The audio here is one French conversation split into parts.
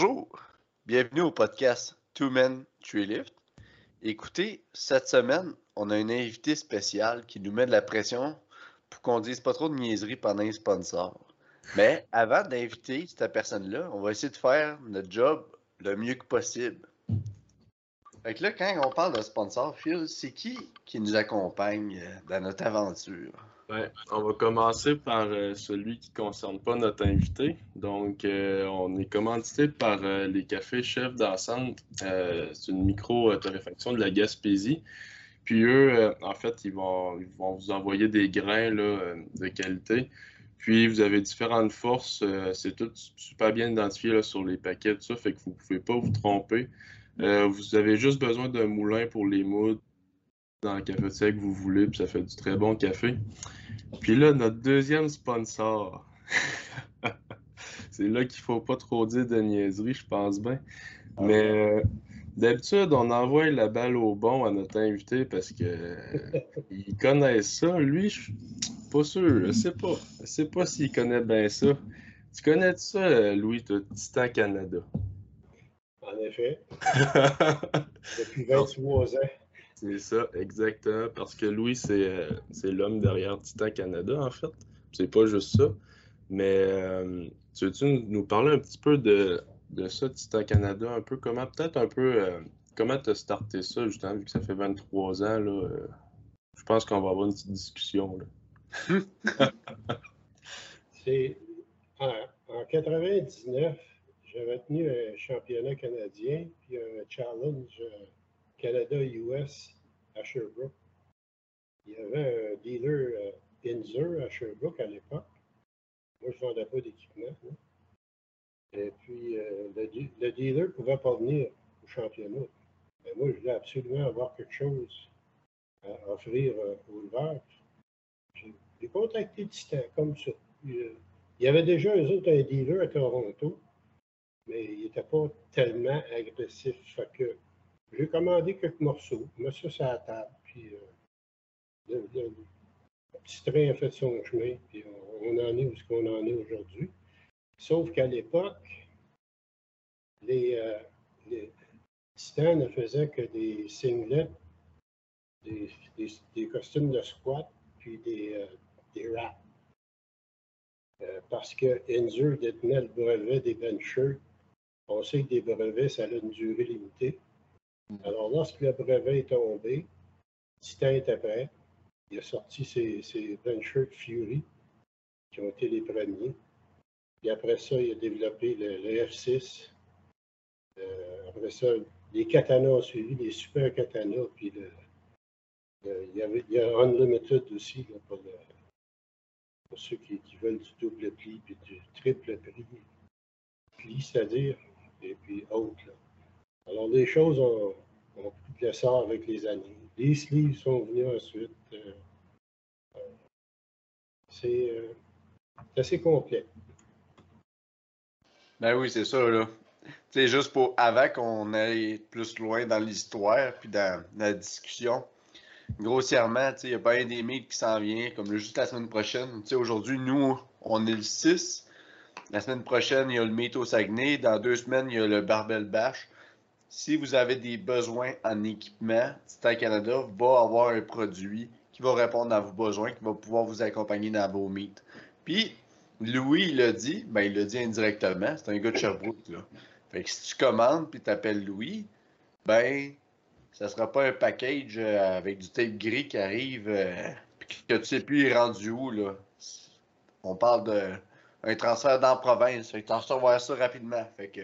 Bonjour, bienvenue au podcast Two Men, Three Lift. Écoutez, cette semaine, on a un invité spécial qui nous met de la pression pour qu'on dise pas trop de niaiseries pendant les sponsors. Mais avant d'inviter cette personne-là, on va essayer de faire notre job le mieux que possible. Fait que là, quand on parle de sponsor, Phil, c'est qui qui nous accompagne dans notre aventure? On va commencer par euh, celui qui ne concerne pas notre invité. Donc, euh, on est commandité par euh, les cafés Chefs d'Ensemble. c'est une micro-torréfaction de la Gaspésie. Puis eux, en fait, ils vont, ils vont vous envoyer des grains là, de qualité. Puis vous avez différentes forces. c'est tout super bien identifié là, sur les paquets, tout ça. Fait que vous ne pouvez pas vous tromper. vous avez juste besoin d'un moulin pour les moudres dans le cafetière que vous voulez, puis ça fait du très bon café. Puis là, notre deuxième sponsor. c'est là qu'il faut pas trop dire de niaiserie, je pense bien. Mais euh, d'habitude, on envoie la balle au bon à notre invité parce que euh, il connaît ça. Lui, je suis pas sûr. Je sais pas. Je sais pas s'il connaît bien ça. Tu connais ça, Louis, Titan Canada? En effet. Depuis 23 ans. C'est ça, exactement. Parce que Louis, euh, c'est l'homme derrière Titan Canada, en fait. C'est pas juste ça. Mais euh, tu veux-tu nous parler un petit peu de, de ça, Titan Canada, un peu comment, peut-être un peu, euh, comment tu as starté ça, justement, vu que ça fait 23 ans, là. je pense qu'on va avoir une petite discussion, là. c'est en, en 99, j'avais tenu un championnat canadien, puis un challenge Canada-US à Sherbrooke. Il y avait un dealer euh, Inzer à Sherbrooke à l'époque. Moi, je ne vendais pas d'équipement. Et puis, euh, le, dealer ne pouvait pas venir au championnat. Mais moi, je voulais absolument avoir quelque chose à offrir euh, aux. J'ai contacté Titan comme ça. il y avait déjà un dealer à Toronto, mais il n'était pas tellement agressif. Fait j'ai commandé quelques morceaux, mis ça sur la table, puis euh, le, petit train a fait son chemin, puis on, en est où ce qu'on en est aujourd'hui. Sauf qu'à l'époque, les, euh, les ne faisaient que des singlets, des, costumes de squat, puis des, euh. Euh, parce que détenait le brevet des bench shirts. On sait que des brevets, ça a une durée limitée. Alors, lorsque le brevet est tombé, Titan était prêt. Il a sorti ses, ses Shirt Fury, qui ont été les premiers. Puis après ça, il a développé le, F6. Euh, après ça, les katanas ont suivi, les super katanas. Puis il, y avait, il y a Unlimited aussi pour, ceux qui, veulent du double pli puis du triple pli, pli c'est-à-dire, et puis autres. Alors, les choses ont, pris de l'essor avec les années. Les sleeves sont venus ensuite. Euh, euh, c'est assez complet. Ben oui, c'est ça, là. C'est juste pour avant qu'on aille plus loin dans l'histoire puis dans, la discussion. Grossièrement, il y a pas des meets qui s'en viennent, comme juste la semaine prochaine. Aujourd'hui, nous, on est le 6. La semaine prochaine, il y a le meet au Saguenay. Dans deux semaines, il y a le Barbell Bash si vous avez des besoins en équipement, Titan Canada va avoir un produit qui va répondre à vos besoins, qui va pouvoir vous accompagner dans vos meets. Puis, Louis, il l'a dit, ben, il l'a dit indirectement, c'est un gars de Sherbrooke, là. Fait que si tu commandes puis t'appelles Louis, ben, ça sera pas un package euh, avec du tape gris qui arrive, euh, puis que tu sais plus rendu où, là. On parle d'un transfert dans la province, fait que tu recevoir ça rapidement. Fait que,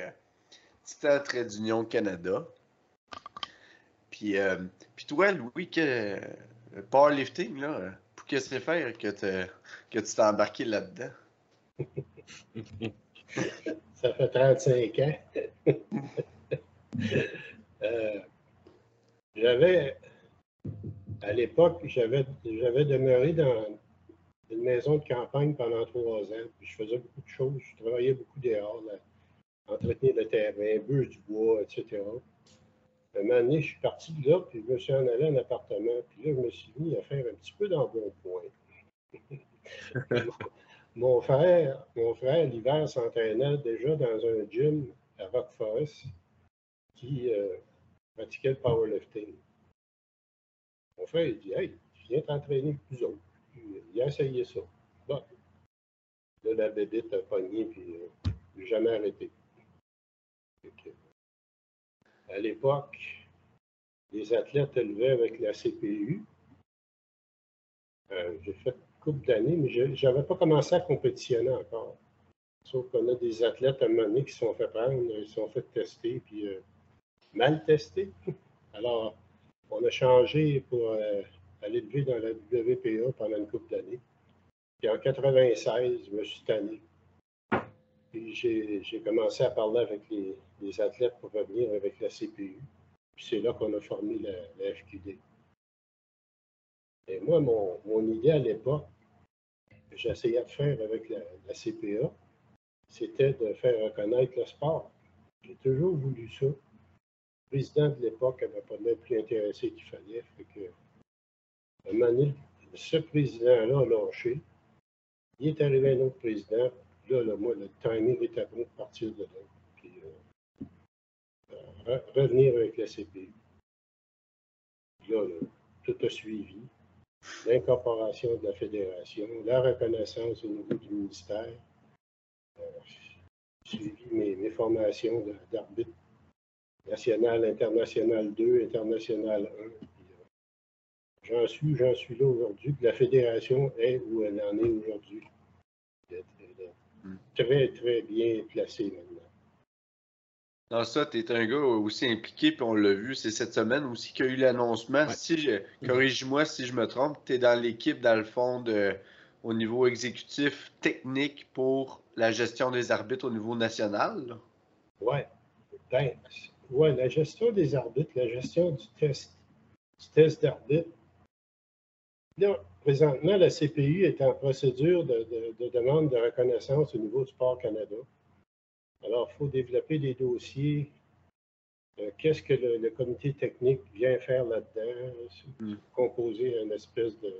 Titan Trade d'Union Canada. Puis, euh, puis toi, Louis, que euh, powerlifting, là, pour que c'est faire que, que tu t'es embarqué là-dedans? Ça fait 35 ans. euh, j'avais, à l'époque, j'avais, j'avais demeuré dans une maison de campagne pendant trois ans. Puis je faisais beaucoup de choses. Je travaillais beaucoup dehors. Là entretenir le terrain, bûcher du bois, etc. Un moment donné, je suis parti de là, puis je me suis en allé en appartement. Puis là, je me suis mis à faire un petit peu d'embonpoint. mon frère, mon frère, l'hiver, s'entraînait déjà dans un gym à Rock Forest qui euh, pratiquait le powerlifting. Mon frère, il dit Hey, viens t'entraîner avec nous autres. Puis, il a essayé ça. Bon. Là, la bébête a pogné, puis euh, jamais arrêté. À l'époque, les athlètes élevaient avec la CPU. Euh, J'ai fait une couple d'années, mais je n'avais pas commencé à compétitionner encore. Sauf qu'on a des athlètes à un moment donné qui se sont fait prendre, ils se sont fait tester, puis euh, mal testés. Alors, on a changé pour euh, aller lever dans la WPA pendant une couple d'années. Puis en 96, je me suis tanné. Puis j'ai commencé à parler avec les, athlètes pour revenir avec la CPU. Puis c'est là qu'on a formé la, FQD. Et moi, mon, idée à l'époque, que j'essayais de faire avec la, CPA, c'était de faire reconnaître le sport. J'ai toujours voulu ça. Le président de l'époque n'avait pas l'air plus intéressé qu'il fallait. Fait que, ce président-là a lâché. Il est arrivé un autre président. Là, moi, le timing était bon de partir de là. Puis, euh, re revenir avec la CPU. Là, tout a suivi. L'incorporation de la fédération, la reconnaissance au niveau du ministère. Euh, suivi mes, formations d'arbitre national, international 2, international 1. J'en suis, j'en suis là aujourd'hui. La fédération est où elle en est aujourd'hui. Très, très bien placée maintenant. Dans ça, tu es un gars aussi impliqué, puis on l'a vu, c'est cette semaine aussi qu'il y a eu l'annoncement. Ouais. Si je, corrige-moi si je me trompe, tu es dans l'équipe, dans le fond, de, au niveau exécutif technique pour la gestion des arbitres au niveau national. Oui. Ben, ouais, la gestion des arbitres, la gestion du test, du test d'arbitre. Là, présentement, la CPI est en procédure de, de, de, demande de reconnaissance au niveau du Sport Canada. Alors, il faut développer des dossiers. Euh, Qu'est-ce que le, le, comité technique vient faire là-dedans? Mm. Composer une espèce de,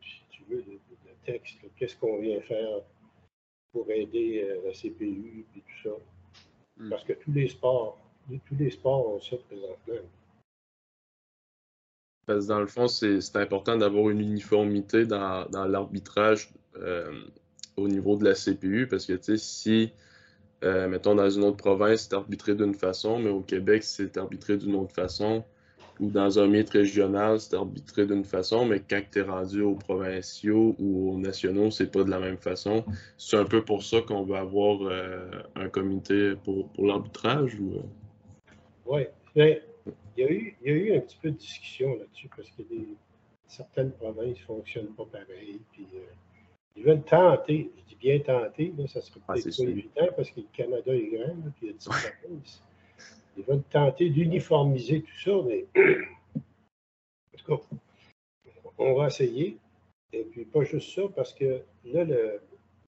si tu veux, de, de texte. Qu'est-ce qu'on vient faire pour aider euh, la CPU et tout ça? Mm. Parce que tous les sports, tous les sports ont ça présentement. Parce que dans le fond, c'est important d'avoir une uniformité dans, l'arbitrage euh, au niveau de la CPU, parce que, si, euh, mettons, dans une autre province, c'est arbitré d'une façon, mais au Québec, c'est arbitré d'une autre façon, ou dans un mythe régional, c'est arbitré d'une façon, mais quand tu es rendu aux provinciaux ou aux nationaux, c'est pas de la même façon. C'est un peu pour ça qu'on va avoir euh, un comité pour, l'arbitrage? Ou... Oui, mais il y, a eu, il y a eu un petit peu de discussion là-dessus parce que certaines provinces ne fonctionnent pas pareil. Puis, euh, ils veulent tenter, je dis bien tenter, là, ça serait peut-être ah, pas évident parce que le Canada est grand, là, puis il y a 10 provinces. Ils veulent tenter d'uniformiser tout ça, mais en tout cas, on va essayer. Et puis pas juste ça, parce que là, le,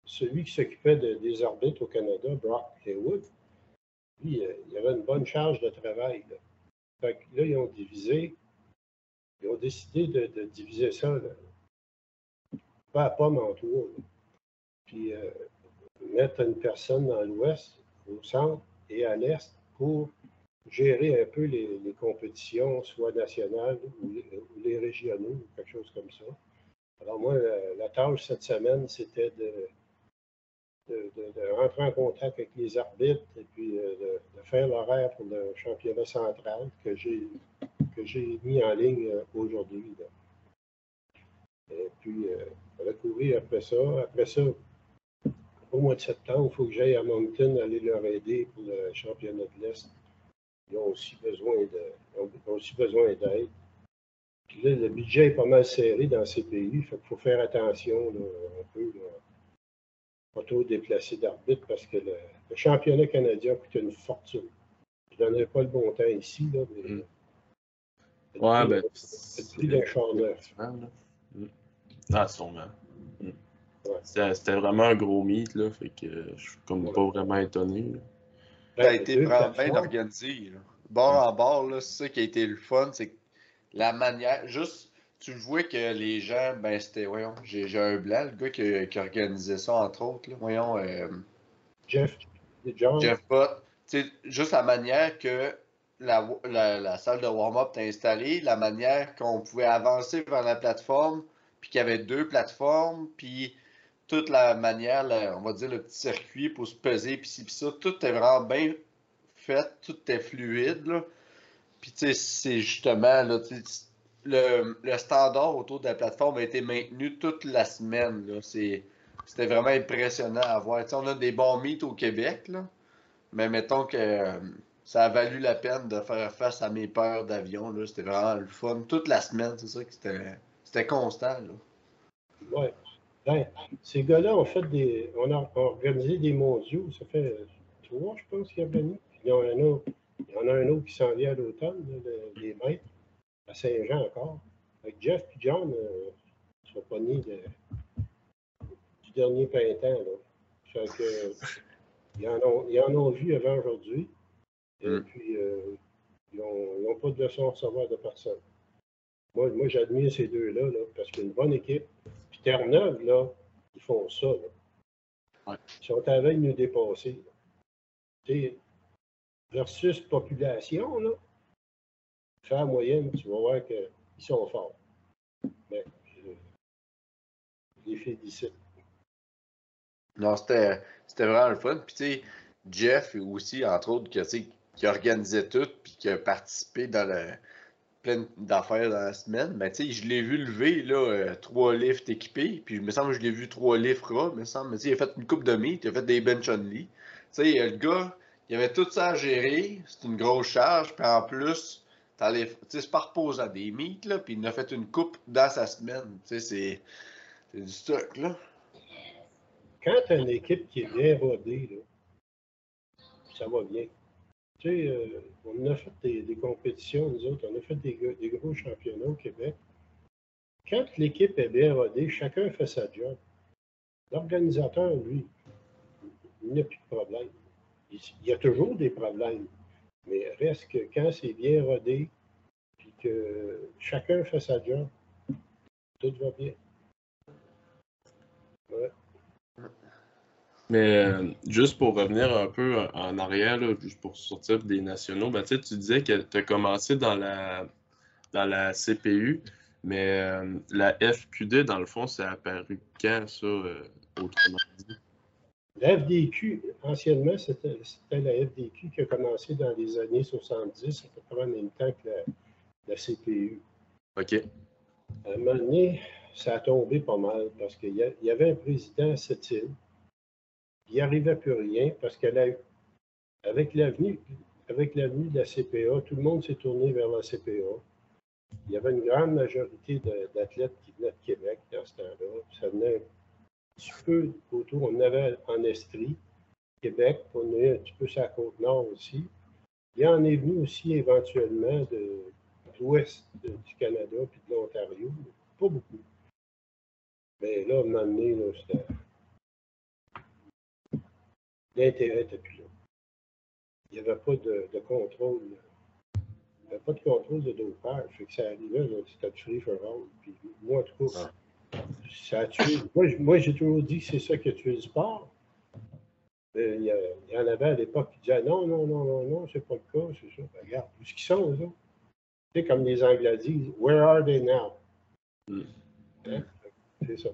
celui qui s'occupait de, des orbites au Canada, Brock Haywood, lui, il avait une bonne charge de travail. Là. Fait que là, ils ont divisé, ils ont décidé de, diviser ça pas à pomme en. Puis euh, mettre une personne dans l'ouest, au centre et à l'est pour gérer un peu les, compétitions, soit nationales ou les, régionaux, ou quelque chose comme ça. Alors moi, la tâche cette semaine, c'était de, de, rentrer en contact avec les arbitres et puis euh, de, faire l'horaire pour le championnat central que j'ai mis en ligne euh, aujourd'hui. Et puis, euh, recourir après ça. Après ça, au mois de septembre, il faut que j'aille à Moncton aller leur aider pour le championnat de l'Est. Ils ont aussi besoin de, ont aussi besoin d'aide. Puis là, le budget est pas mal serré dans ces pays, fait faut faire attention là, un peu. Pas trop déplacé d'arbitre parce que le, le, championnat canadien coûte une fortune. Je ne donnerai pas le bon temps ici, là, mais. Mm. Ouais, ben. C'est le prix d'un char neuf. Mm. Ah, sûrement. Mm. Ouais. C'était vraiment un gros mythe, là, fait que je suis comme ouais. pas vraiment étonné. Ça a été vraiment bien organisé. Là. Bord en bord, c'est ça qui a été le fun, c'est la manière, juste tu vois que les gens, ben c'était, voyons, j'ai un blanc, le gars qui, qui, organisait ça, entre autres, là, voyons. Euh... Jeff, John. Jeff Bott. Tu sais, juste la manière que la, la- la salle de warm-up était installée, la manière qu'on pouvait avancer vers la plateforme, puis qu'il y avait deux plateformes, puis toute la manière, on va dire le petit circuit pour se peser, puis ci, puis ça, tout est vraiment bien fait, tout est fluide, là. Puis tu sais, c'est justement, là, tu sais, le, standard autour de la plateforme a été maintenu toute la semaine, C'était vraiment impressionnant à voir. On a des bons mythes au Québec. Mais mettons que euh, ça a valu la peine de faire face à mes peurs d'avion. C'était vraiment le fun. Toute la semaine, c'est ça que c'était. Constant. Ouais. Ben, ces gars-là ont fait des. On a organisé des mondiaux. Ça fait trois, je pense, qu'il y a. Il y en a un autre, qui s'en vient à l'automne, les maîtres, à Saint-Jean encore. Avec Jeff et John, euh, ils sont pas nés de- du dernier printemps. Là. Fait que, ils, en ont, ils en ont vu avant aujourd'hui. Et Mm. puis, euh, ils n'ont pas de leçon à recevoir de personne. Moi, moi j'admire ces deux-là, là, parce qu'il y a une bonne équipe. Puis Terre-Neuve, là, ils font ça. Là. Ouais. Ils sont à la veille de nous dépasser. là. Versus population, là, fais la moyenne, tu vas voir qu'ils sont forts. Mais je, je les félicite. Non, c'était vraiment le fun. Puis tu sais, Jeff aussi, entre autres, qui organisait tout, puis qui a participé dans le plein d'affaires dans la semaine. Mais tu sais, je l'ai vu lever là, euh, trois lifts équipés. Puis il me semble que je l'ai vu trois lifts ras, me semble. Mais tu il a fait une coupe de meat, il a fait des bench only. Tu sais, le gars, il avait tout ça à gérer. C'est une grosse charge. Puis en plus, c'est pas reposant des meats, là. Puis il a fait une coupe dans sa semaine. Tu sais, c'est c'est du stock, là. Quand tu as une équipe qui est bien rodée, là, ça va bien. Tu sais, euh, on a fait des, compétitions, nous autres, on a fait des, gros- championnats au Québec. Quand l'équipe est bien rodée, chacun fait sa job. L'organisateur, lui, il n'a plus de problème. Il y a toujours des problèmes, mais reste que quand c'est bien rodé, puis que chacun fait sa job, tout va bien. Mais euh, juste pour revenir un peu en arrière, juste pour sortir des nationaux, ben, tu disais que tu as commencé dans la, dans la CPU, mais euh, la FQD, dans le fond, c'est apparu quand, ça, euh, autrement dit? La FDQ, anciennement, c'était la FDQ qui a commencé dans les années 70, à peu près en même temps que la, la CPU. OK. À un moment donné, ça a tombé pas mal parce qu'il y, avait un président à cette île. Il n'y arrivait plus rien parce qu'elle a avec l'avenue avec l'avenue de la CPA, tout le monde s'est tourné vers la CPA. Il y avait une grande majorité d'athlètes qui venaient de Québec dans ce temps-là. Ça venait peu autour. On avait en Estrie, Québec, on eu un petit peu sur la côte nord aussi. Il y en est venu aussi éventuellement de, de l'ouest de- du Canada puis de l'Ontario. Pas beaucoup. Mais là, à un moment donné, c'était. L'intérêt n'était plus là. Il n'y avait pas de, de contrôle. Il n'y avait pas de contrôle de dopage. Fait que ça arrivait, c'était free for all. Puis moi, en tout cas, ça. Moi, j'ai toujours dit que c'est ça qui a tué le sport. Mais Il y, a- il y en avait à l'époque qui disaient non, non, non, non, non, c'est pas le cas, c'est ça. Ben, regarde, où est-ce qu'ils sont, eux autres? Tu sais, comme les Anglais disent, where are they now? Mm. Hein? C'est ça.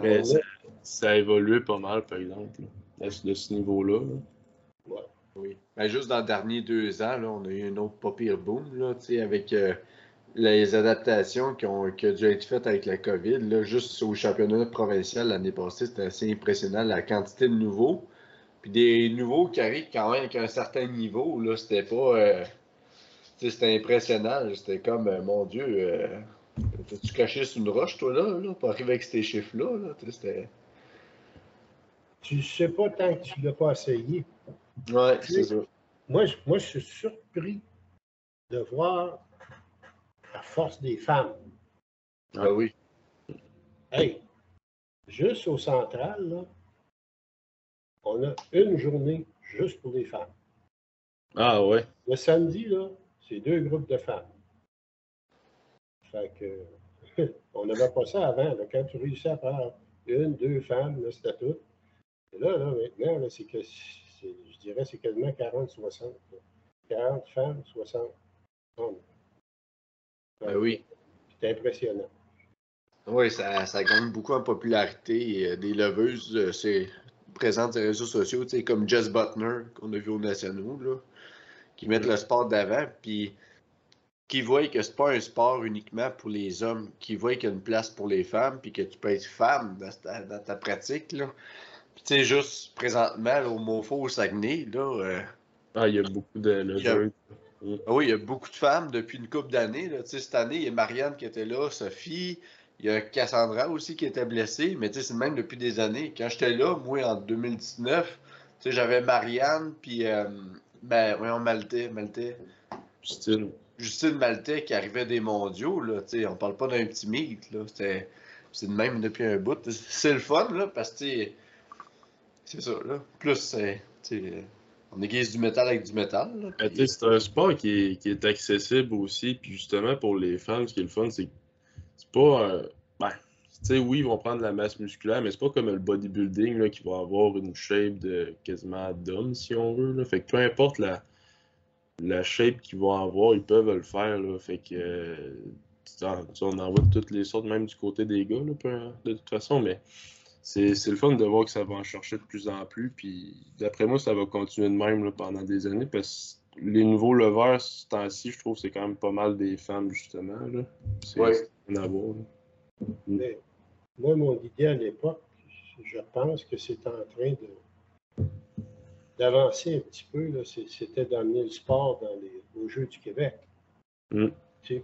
Mais On ça, a évolué pas mal, par exemple, là, ce- de ce niveau-là. là. Oui. Ben, juste dans les derniers deux ans, là, on a eu un autre pas pire boom, là, tu sais, avec euh, les adaptations qui ont, qui ont dû être faites avec la COVID. Là, juste au championnat provincial l'année passée, c'était assez impressionnant la quantité de nouveaux. Puis des nouveaux qui arrivent quand même avec un certain niveau, là, c'était pas. euh, c'était impressionnant. C'était comme, euh, mon Dieu, euh, t'as-tu caché sur une roche, toi, là, là pour arriver avec ces chiffres-là? Là, Tu sais, c'était. Tu sais pas tant que tu ne l'as pas essayé. Ouais, c'est ça. Moi, je, moi, je suis surpris de voir force des femmes. Ah oui. Hey, juste au central, là, on a une journée juste pour les femmes. Ah ouais. Le samedi, là, c'est deux groupes de femmes. Fait que, on n'avait pas ça avant. là. Quand tu réussis à faire une, deux femmes, là, c'était tout. là, là, maintenant, c'est que je dirais c'est quasiment 40-60. 40 femmes, 60 hommes. Ben oui. C'est impressionnant. Oui, ça, ça, gagne beaucoup en popularité. Des leveuses, euh, c'est présentes sur les réseaux sociaux, comme Jess Butner, qu'on a vu aux nationaux, là, qui mettent le sport d'avant, puis qui voient que c'est pas un sport uniquement pour les hommes, qui voient qu'il y a une place pour les femmes, puis que tu peux être femme dans ta, pratique. Là. Puis tu sais, juste présentement, au Mofo, au Saguenay, là. Euh, ah, il y a beaucoup de ah oui, il y a beaucoup de femmes depuis une couple d'années. Cette année, il y a Marianne qui était là, Sophie, il y a Cassandra aussi qui était blessée, mais c'est même depuis des années. Quand j'étais là, moi, en 2019, j'avais Marianne, puis, euh, ben, voyons, Maltais, Maltais. Justine. Justine Maltais qui arrivait des mondiaux, là, on parle pas d'un petit mythe, là, c'est de même depuis un bout. C'est le fun, là, parce que, c'est ça, là. Plus, c'est, on aiguise du métal avec du métal. Ben, c'est un sport qui est, accessible aussi. Puis justement, pour les femmes, ce qui est le fun, c'est c'est pas. Euh, ben, tu sais, oui, ils vont prendre la masse musculaire, mais c'est pas comme le bodybuilding là, qui va avoir une shape de quasiment d'homme, si on veut. Là. Fait que peu importe la, la shape qu'ils vont avoir, ils peuvent le faire. Là. Fait que. Euh, on en voit de toutes les sortes, même du côté des gars, là, de toute façon, mais c'est le fun de voir que ça va en chercher de plus en plus. Puis d'après moi, ça va continuer de même pendant des années parce que les nouveaux leveurs, ce temps-ci, je trouve c'est quand même pas mal des femmes, justement. C'est ouais. avoir. Mais, moi, mon idée à l'époque, je pense que c'est en train de d'avancer un petit peu. C'était d'amener le sport dans les, aux Jeux du Québec. Mm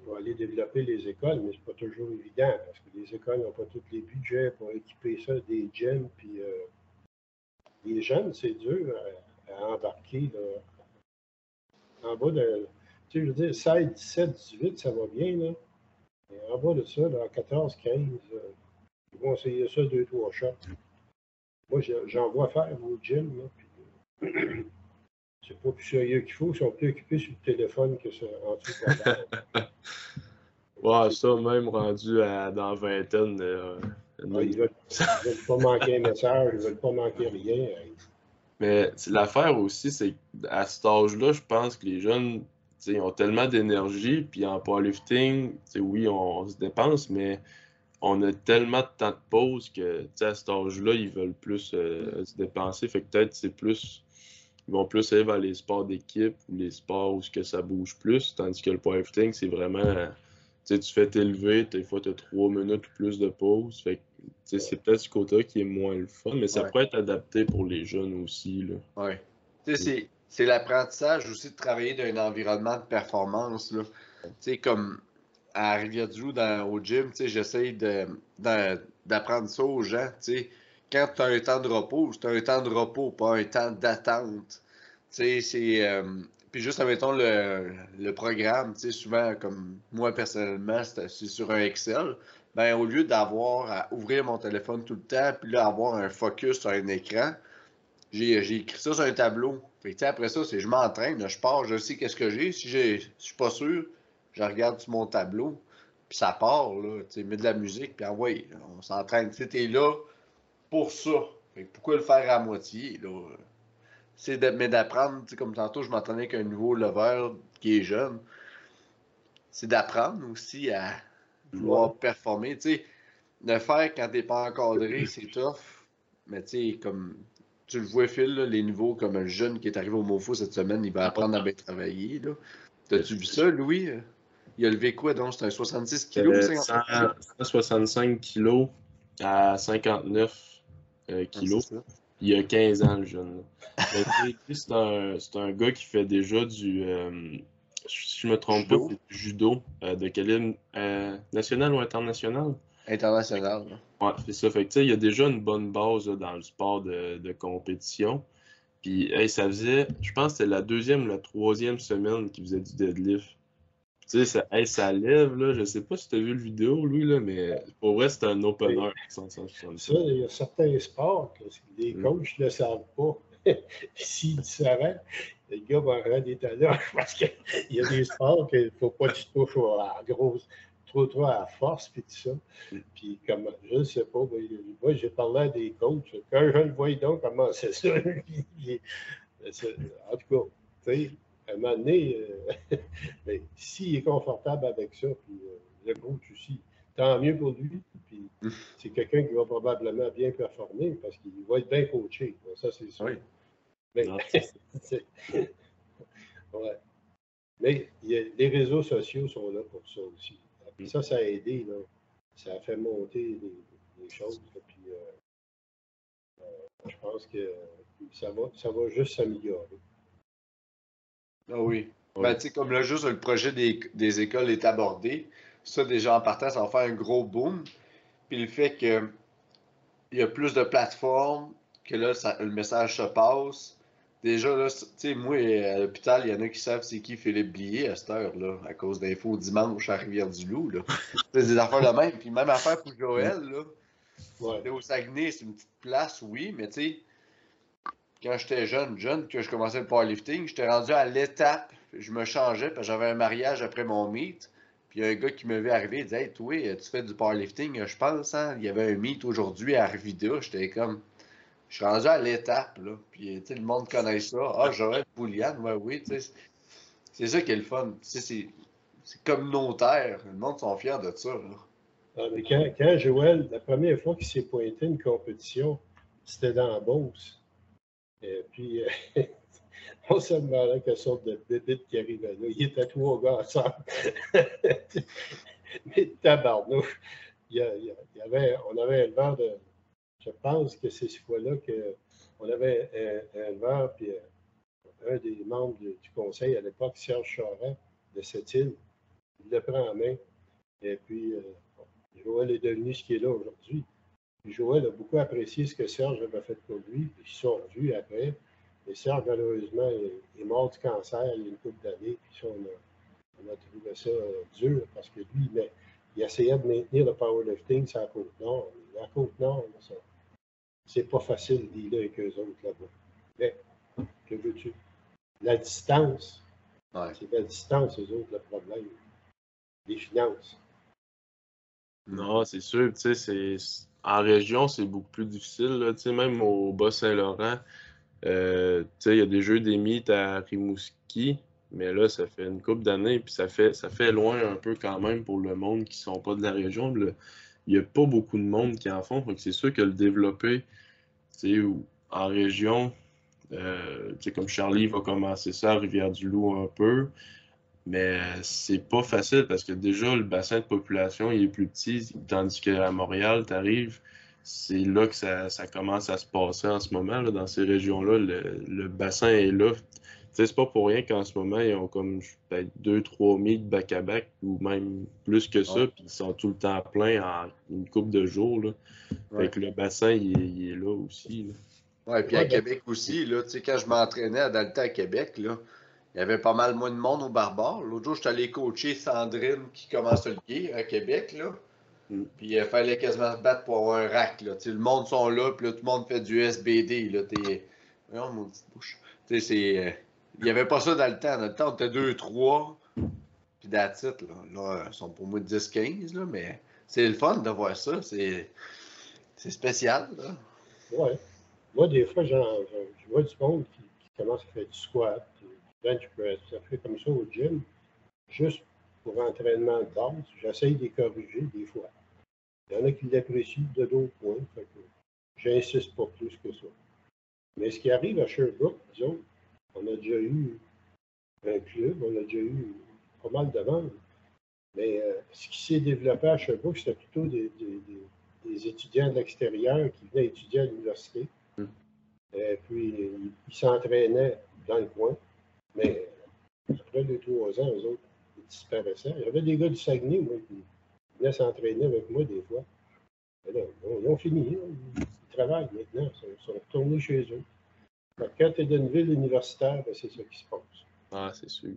pour aller développer les écoles, mais c'est pas toujours évident parce que les écoles n'ont pas tous les budgets pour équiper ça, des gyms, puis euh, les jeunes, c'est dur à, embarquer en bas de. Tu sais, je veux dire, 16, 17, 18, ça va bien, là. En bas de ça, là, 14, 15, euh, ils vont essayer ça deux, trois shots. Moi, j'en vois faire au gym, là, euh, c'est pas plus sérieux qu'il faut. Ils sont plus occupés sur le téléphone que ça en Ouais, ça, même rendu à, dans vingtaine. Euh, ils, veulent, veulent pas manquer un message, ils veulent pas manquer rien. Mais l'affaire aussi, c'est qu'à cet âge-là, je pense que les jeunes ils ont tellement d'énergie, puis en powerlifting, oui, on, se dépense, mais on a tellement de temps de pause que à cet âge-là, ils veulent plus euh, se dépenser. Fait que peut-être c'est plus ils vont plus aller vers les sports d'équipe ou les sports où que ça bouge plus, tandis que le powerlifting, c'est vraiment, tu sais, tu fais t'élever, des fois tu as trois minutes ou plus de pause, fait c'est peut-être ce côté qui est moins le fun, mais ça pourrait être adapté pour les jeunes aussi, là. Ouais. Tu sais, c'est l'apprentissage aussi de travailler dans un environnement de performance, là. Tu sais, comme à Rivière-du-Loup, au gym, tu sais, j'essaye d'apprendre ça aux gens, tu sais quand tu as un temps de repos, c'est un temps de repos, pas un temps d'attente. Tu sais, c'est. Euh, puis juste, admettons, le, le programme, tu sais, souvent, comme moi personnellement, c'est sur un Excel. Ben, au lieu d'avoir à ouvrir mon téléphone tout le temps, puis là, avoir un focus sur un écran, j'ai écrit ça sur un tableau. Fait après ça, c'est je m'entraîne, je pars, je sais qu'est-ce que j'ai. Si je suis pas sûr, je regarde sur mon tableau, puis ça part, là, tu mets de la musique, puis envoie, on s'entraîne. Tu sais, là, pour ça. pourquoi le faire à moitié? C'est mais d'apprendre, comme tantôt, je m'entendais avec un nouveau lever qui est jeune. C'est d'apprendre aussi à vouloir performer. Tu le faire quand t'es pas encadré, c'est tough. Mais tu comme tu le vois, Phil, les niveaux comme un jeune qui est arrivé au MoFo cette semaine, il va apprendre à bien travailler. T'as-tu vu ça, Louis? Il a levé quoi donc? C'est un 66 kg? Euh, 165 kg à 59 euh, ah, kilos. il y a 15 ans, le jeune. c'est un, un, gars qui fait déjà du. Euh, si je me trompe pas, du judo euh, de calibre national ou international? International. Ouais, c'est ça. Fait que, il y a déjà une bonne base dans le sport de, de compétition. Puis, ça faisait, je pense que c'était la deuxième ou la troisième semaine qu'il faisait du deadlift. Tu sais, ça, ça lève, là. Je sais pas si tu as vu le vidéo, lui, là, mais pour vrai, c'est un opener. Ça, il y a certains sports que les mm. coachs ne le savent pas. S'ils le savaient, le gars va rendre des talents parce qu'il y a des sports qu'il ne faut pas que tu touches à grosse, trop, trop à force, puis tout ça. Puis, comme, je ne sais pas, moi, j'ai parlé à des coachs. Quand je le voyais donc, comment c'est ça? en tout cas, tu sais, à un moment donné, euh, s'il est confortable avec ça, puis euh, le coach aussi, tant mieux pour lui. Puis c'est quelqu'un qui va probablement bien performer parce qu'il va être bien coaché. Ça, c'est sûr. Oui. Mais, ouais. Mais les réseaux sociaux sont là pour ça aussi. Puis ça, ça a aidé. Là. Ça a fait monter les, choses. Puis, euh, je pense que ça va, ça va juste s'améliorer. Ah oui. Ben, comme là, juste le projet des, écoles est abordé, ça, déjà en partant, ça va faire un gros boom. Puis le fait qu'il y a plus de plateformes, que là, le message se passe. Déjà, là, tu sais, moi, à l'hôpital, il y en a qui savent c'est qui Philippe Blier à cette heure-là, à cause d'infos dimanche à Rivière-du-Loup. C'est des affaires de même. Puis même affaire pour Joël, là. Ouais. Au Saguenay, c'est une petite place, oui, mais tu sais, quand j'étais jeune, jeune, que je commençais le powerlifting, j'étais rendu à l'étape, je me changeais, parce que j'avais un mariage après mon meet. Puis il y a un gars qui me vu arriver, il disait Hey, tu fais du powerlifting, je pense, hein? Il y avait un meet aujourd'hui à Arvida. J'étais comme. Je suis rendu à l'étape, là. Puis, tu le monde connaît ça. Ah, Joël Bouliane, ouais, oui, tu sais. C'est ça qui est le fun. C'est communautaire. Le monde sont fiers de ça, là. Ah, mais quand, quand, Joël, la première fois qu'il s'est pointé une compétition, c'était dans la Beauce. Et puis, euh, on se demandait quelle sorte de bébite qui arrivait là. Il était trois gars ensemble. Mais tabarnouche, il y, avait, on avait un éleveur de. Je pense que c'est ce fois-là qu'on avait un, éleveur, puis euh, un des membres du conseil à l'époque, Serge Charest, de cette île, il le prend en main. Et puis, euh, Joël est devenu ce qui est là aujourd'hui. Joël a beaucoup apprécié ce que Serge avait fait pour lui, puis ils se sont revus après. Et Serge, malheureusement, est, mort du cancer il y a une couple d'années, puis ça, on a, trouvé ça euh, dur parce que lui, mais, il essayait de maintenir le powerlifting sur la Côte-Nord. La Côte-Nord, c'est pas facile d'y aller avec eux autres là-bas. Mais, que veux-tu? La distance, c'est la distance, eux autres, le problème. Les finances. Non, c'est sûr, tu sais, c'est en région, c'est beaucoup plus difficile. Là. Même au Bas-Saint-Laurent, euh, il y a des jeux mythes à Rimouski, mais là, ça fait une couple d'années, puis ça fait, ça fait loin un peu quand même pour le monde qui ne sont pas de la région. il n'y a pas beaucoup de monde qui en font. C'est sûr que le développer en région, euh, comme Charlie va commencer ça à Rivière-du-Loup un peu, mais c'est pas facile parce que déjà, le bassin de population il est plus petit, tandis qu'à Montréal, tu arrives, c'est là que ça, commence à se passer en ce moment. Là, dans ces régions-là, le, bassin est là. C'est pas pour rien qu'en ce moment, ils ont comme peut-être 2-3 000 back-à-back ou même plus que ça, puis ils sont tout le temps pleins en une couple de jours. Là. Fait que le bassin, il est, là aussi. Oui, puis à Québec aussi, là, quand je m'entraînais à Dalta à Québec, là, il y avait pas mal moins de monde au barbare. L'autre jour, je suis allé coacher Sandrine qui commence le gué à Québec. Là. Mm. Puis il fallait quasiment se battre pour avoir un rack. Là. le monde sont là, puis là, tout le monde fait du SBD. Là. T'es... Oh, mon petite bouche. C'est, euh, Il n'y avait pas ça dans le temps. Dans le temps, on était 2-3. Puis that's Là. là, ils sont pour moi 10-15, là, mais c'est le fun de voir ça. C'est, c'est spécial. Là. Ouais. Moi, des fois, je vois du monde qui, qui commence à faire du squat, bench press. Ça fait comme ça au gym, juste pour entraînement de base. J'essaye de les corriger des fois. Il y en a qui l'apprécient de d'autres points. J'insiste pas plus que ça. Mais ce qui arrive à Sherbrooke, disons, on a déjà eu un club, on a déjà eu pas mal de ventes. Mais euh, ce qui s'est développé à Sherbrooke, c'était plutôt des, étudiants de l'extérieur qui venaient étudier à l'université. Et hmm. puis, ils s'entraînaient dans le coin. Mais après deux, trois ans, eux autres, disparaissaient. Il y avait des gars du Saguenay, moi, qui venaient s'entraîner avec moi des fois. Mais là, ils ont fini. Hein. Ils travaillent maintenant. Ils sont retournés chez eux. quand tu es dans une ville universitaire, ben, c'est ça qui se passe. Ah, c'est sûr.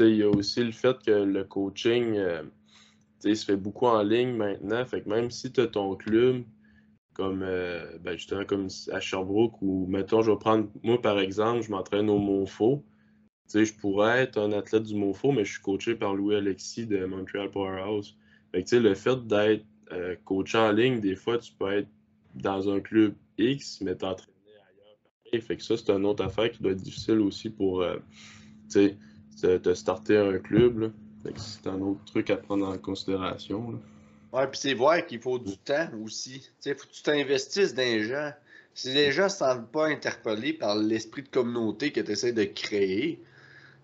il y a aussi le fait que le coaching, euh, se fait beaucoup en ligne maintenant. Fait que même si tu as ton club, comme euh, ben, justement comme à Sherbrooke, ou mettons, je vais prendre, moi par exemple, je m'entraîne au Montfort sais, je pourrais être un athlète du MOFO, mais je suis coaché par Louis Alexis de Montreal Powerhouse. Fait que, le fait d'être euh, coach en ligne, des fois, tu peux être dans un club X, mais t'entraîner ailleurs. Fait que ça, c'est une autre affaire qui doit être difficile aussi pour, euh, tu sais, te starter un club. Fait que c'est un autre truc à prendre en considération. Là. Ouais, puis c'est voir qu'il faut du temps aussi. Tu sais, faut que tu t'investisses dans les gens. Si les gens ne se sentent pas interpellés par l'esprit de communauté que tu essaies de créer,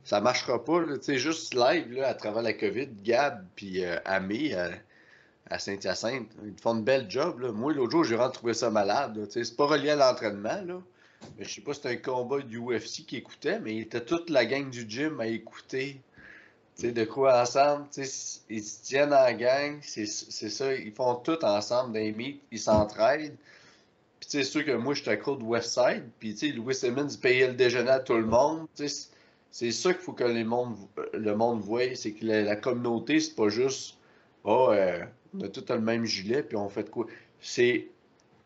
ça marchera pas. Tu sais, juste live là, à travers la COVID, Gab puis euh, Amé euh, à Saint-Hyacinthe, ils font une belle job. Là. Moi, l'autre jour, j'ai vraiment trouvé ça malade. Tu sais, c'est pas relié à l'entraînement, là. Mais je sais pas si c'était un combat du UFC qui écoutait, mais il était toute la gang du gym à écouter. De quoi ensemble, ils se tiennent en gang, c'est ça, ils font tout ensemble des meets, ils s'entraident. Puis sais, sûr que moi, je suis accro de Westside, puis Louis Simmons payait le déjeuner à tout le monde, tu sais, c'est ça qu'il faut que les monde, le monde voie, c'est que la, communauté, c'est pas juste, oh, euh, on a tout le même gilet, puis on fait de quoi? C'est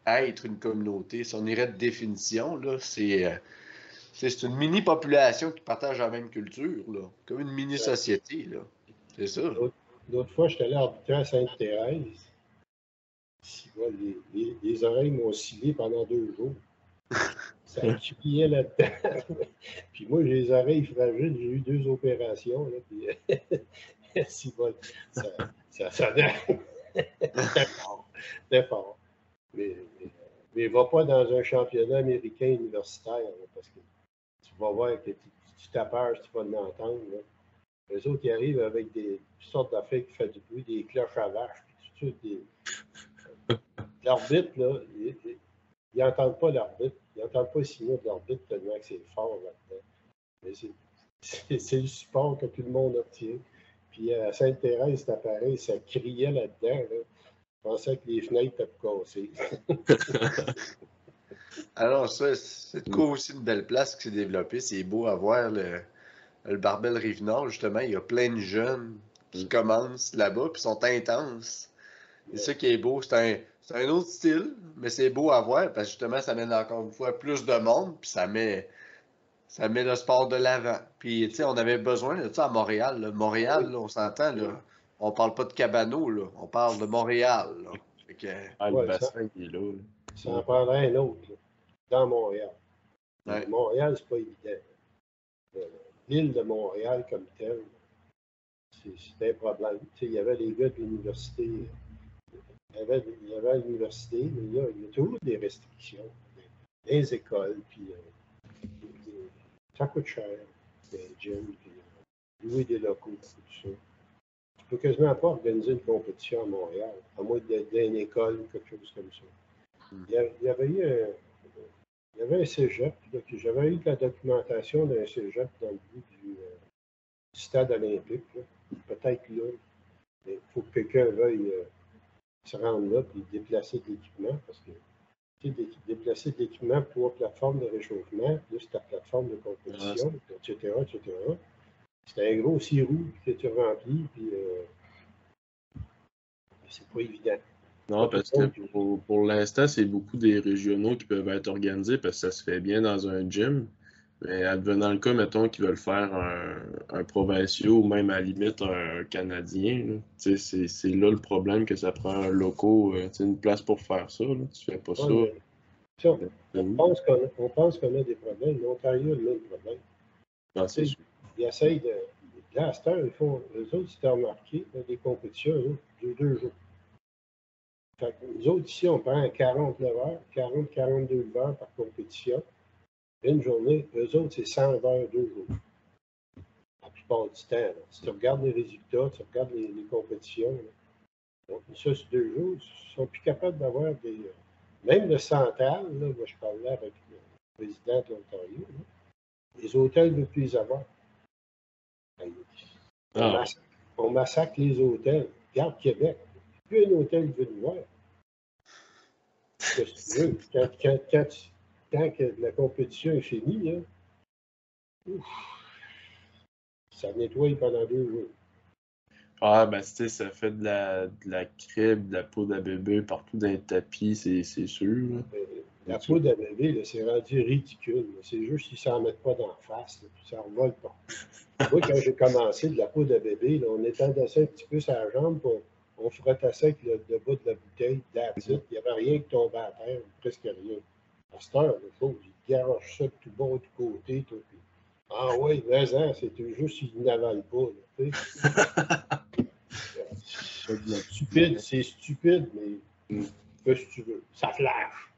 être une communauté. Si on irait de définition, là, c'est. Euh, c'est une mini-population qui partage la même culture, là. Comme une mini-société, là. C'est ça. L'autre fois, j'étais allé arbitrer à Sainte-Thérèse. Les, les, oreilles m'ont oscillé pendant deux jours. Ça criait là-dedans. puis moi, j'ai les oreilles fragiles. J'ai eu deux opérations. Là, puis, ça, ça sonnait. C'était fort. Mais, mais, va pas dans un championnat américain universitaire, parce que tu vas voir que tu, tu tapes tu vas l'entendre. Les autres, ils arrivent avec des sortes d'affaires qui font du bruit, des cloches à vache, puis tout des... L'arbitre, là, ils n'entendent pas l'arbitre. Ils n'entendent pas le signal de l'arbitre tellement que c'est fort là-dedans. Mais c'est le support que tout le monde obtient. Puis à Sainte-Thérèse, c'était pareil, ça criait là-dedans. Je pensais que les fenêtres étaient cassées. Alors, ça, c'est quoi aussi une belle place qui s'est développée? C'est beau à voir le, le Barbel Rive-Nord, justement. Il y a plein de jeunes qui mm. commencent là-bas puis sont intenses. C'est ça qui est beau. C'est un, un, autre style, mais c'est beau à voir parce que justement, ça mène encore une fois plus de monde puis ça met, ça met le sport de l'avant. Puis, tu sais, on avait besoin de ça à Montréal. Montréal, on s'entend, là. On parle pas de Cabano, là. On parle de Montréal, là. Ah, le bassin qui est là. Ça en prendrait un autre, dans Montréal. Montréal, c'est pas évident. Euh, l'île de Montréal comme telle, c'est un problème. il y avait les gars de l'université. Il y avait, il y avait l'université, mais il y, a, il y, a, toujours des restrictions. Les écoles, puis euh, ça coûte cher, les gyms, puis euh, louer des locaux, tout ça. Tu peux quasiment pas organiser une compétition à Montréal, à moins d'être dans une école ou quelque chose comme ça. Il y, avait eu un, il y avait un cégep, j'avais eu de la documentation d'un cégep dans le bout du, euh, stade olympique, peut-être là. Il faut que quelqu'un veuille se rendre là et déplacer de l'équipement parce que déplacer de l'équipement pour la plateforme de réchauffement, plus ta plateforme de compétition, etc., etc. C'était un gros sirop que tu remplis, puis euh, c'est pas évident. Non, parce que pour, l'instant, c'est beaucoup des régionaux qui peuvent être organisés parce que ça se fait bien dans un gym. Mais advenant le cas, mettons qu'ils veulent faire un, provincial ou même à la limite un, Canadien, c'est là le problème que ça prend un loco, euh, une place pour faire ça. Là. Tu fais pas ça. on, pense qu'on a, des problèmes. L'Ontario a le problème. C'est Ils essayent de. Là, à cette heure, ils font. Eux autres, c'était remarqué, des compétitions, de deux jours. Fait nous autres, ici, on prend 49 heures, 40-42 heures par compétition. Une journée, eux autres, c'est 100 heures deux jours. La plupart du temps. Si tu regardes les résultats, tu regardes les, compétitions, donc, ça, c'est deux jours, ils ne sont plus capables d'avoir des. Euh, même le central, là, moi, je parlais avec le président de l'Ontario, les hôtels ne plus les avoir. Ah. On, massacre, les hôtels. Regarde Québec. Plus un hôtel veut nous voir. Quand, quand, quand, quand, la compétition est finie, ça nettoie pendant deux jours. Ah, ben, tu sais, ça fait de la, de la crêpe, de la poudre à bébé partout dans les tapis, c'est sûr. La poudre à bébé, c'est rendu ridicule. C'est juste qu'ils ne s'en mettent pas d'en face, là, puis ça revole pas. Moi, quand j'ai commencé de la poudre à bébé, là, on étendait ça un petit peu la jambe, puis on, frottait ça avec le, le bout de la bouteille, it. Il n'y avait rien qui tombait à terre, presque rien. À cette heure, il faut garochent ça de tout bas, de tout côté. Tout, ah oui, mais hein, c'est juste qu'ils n'avalent pas. Tu sais. stupide, c'est stupide, mais Mm. fais ce que tu veux. Ça flash.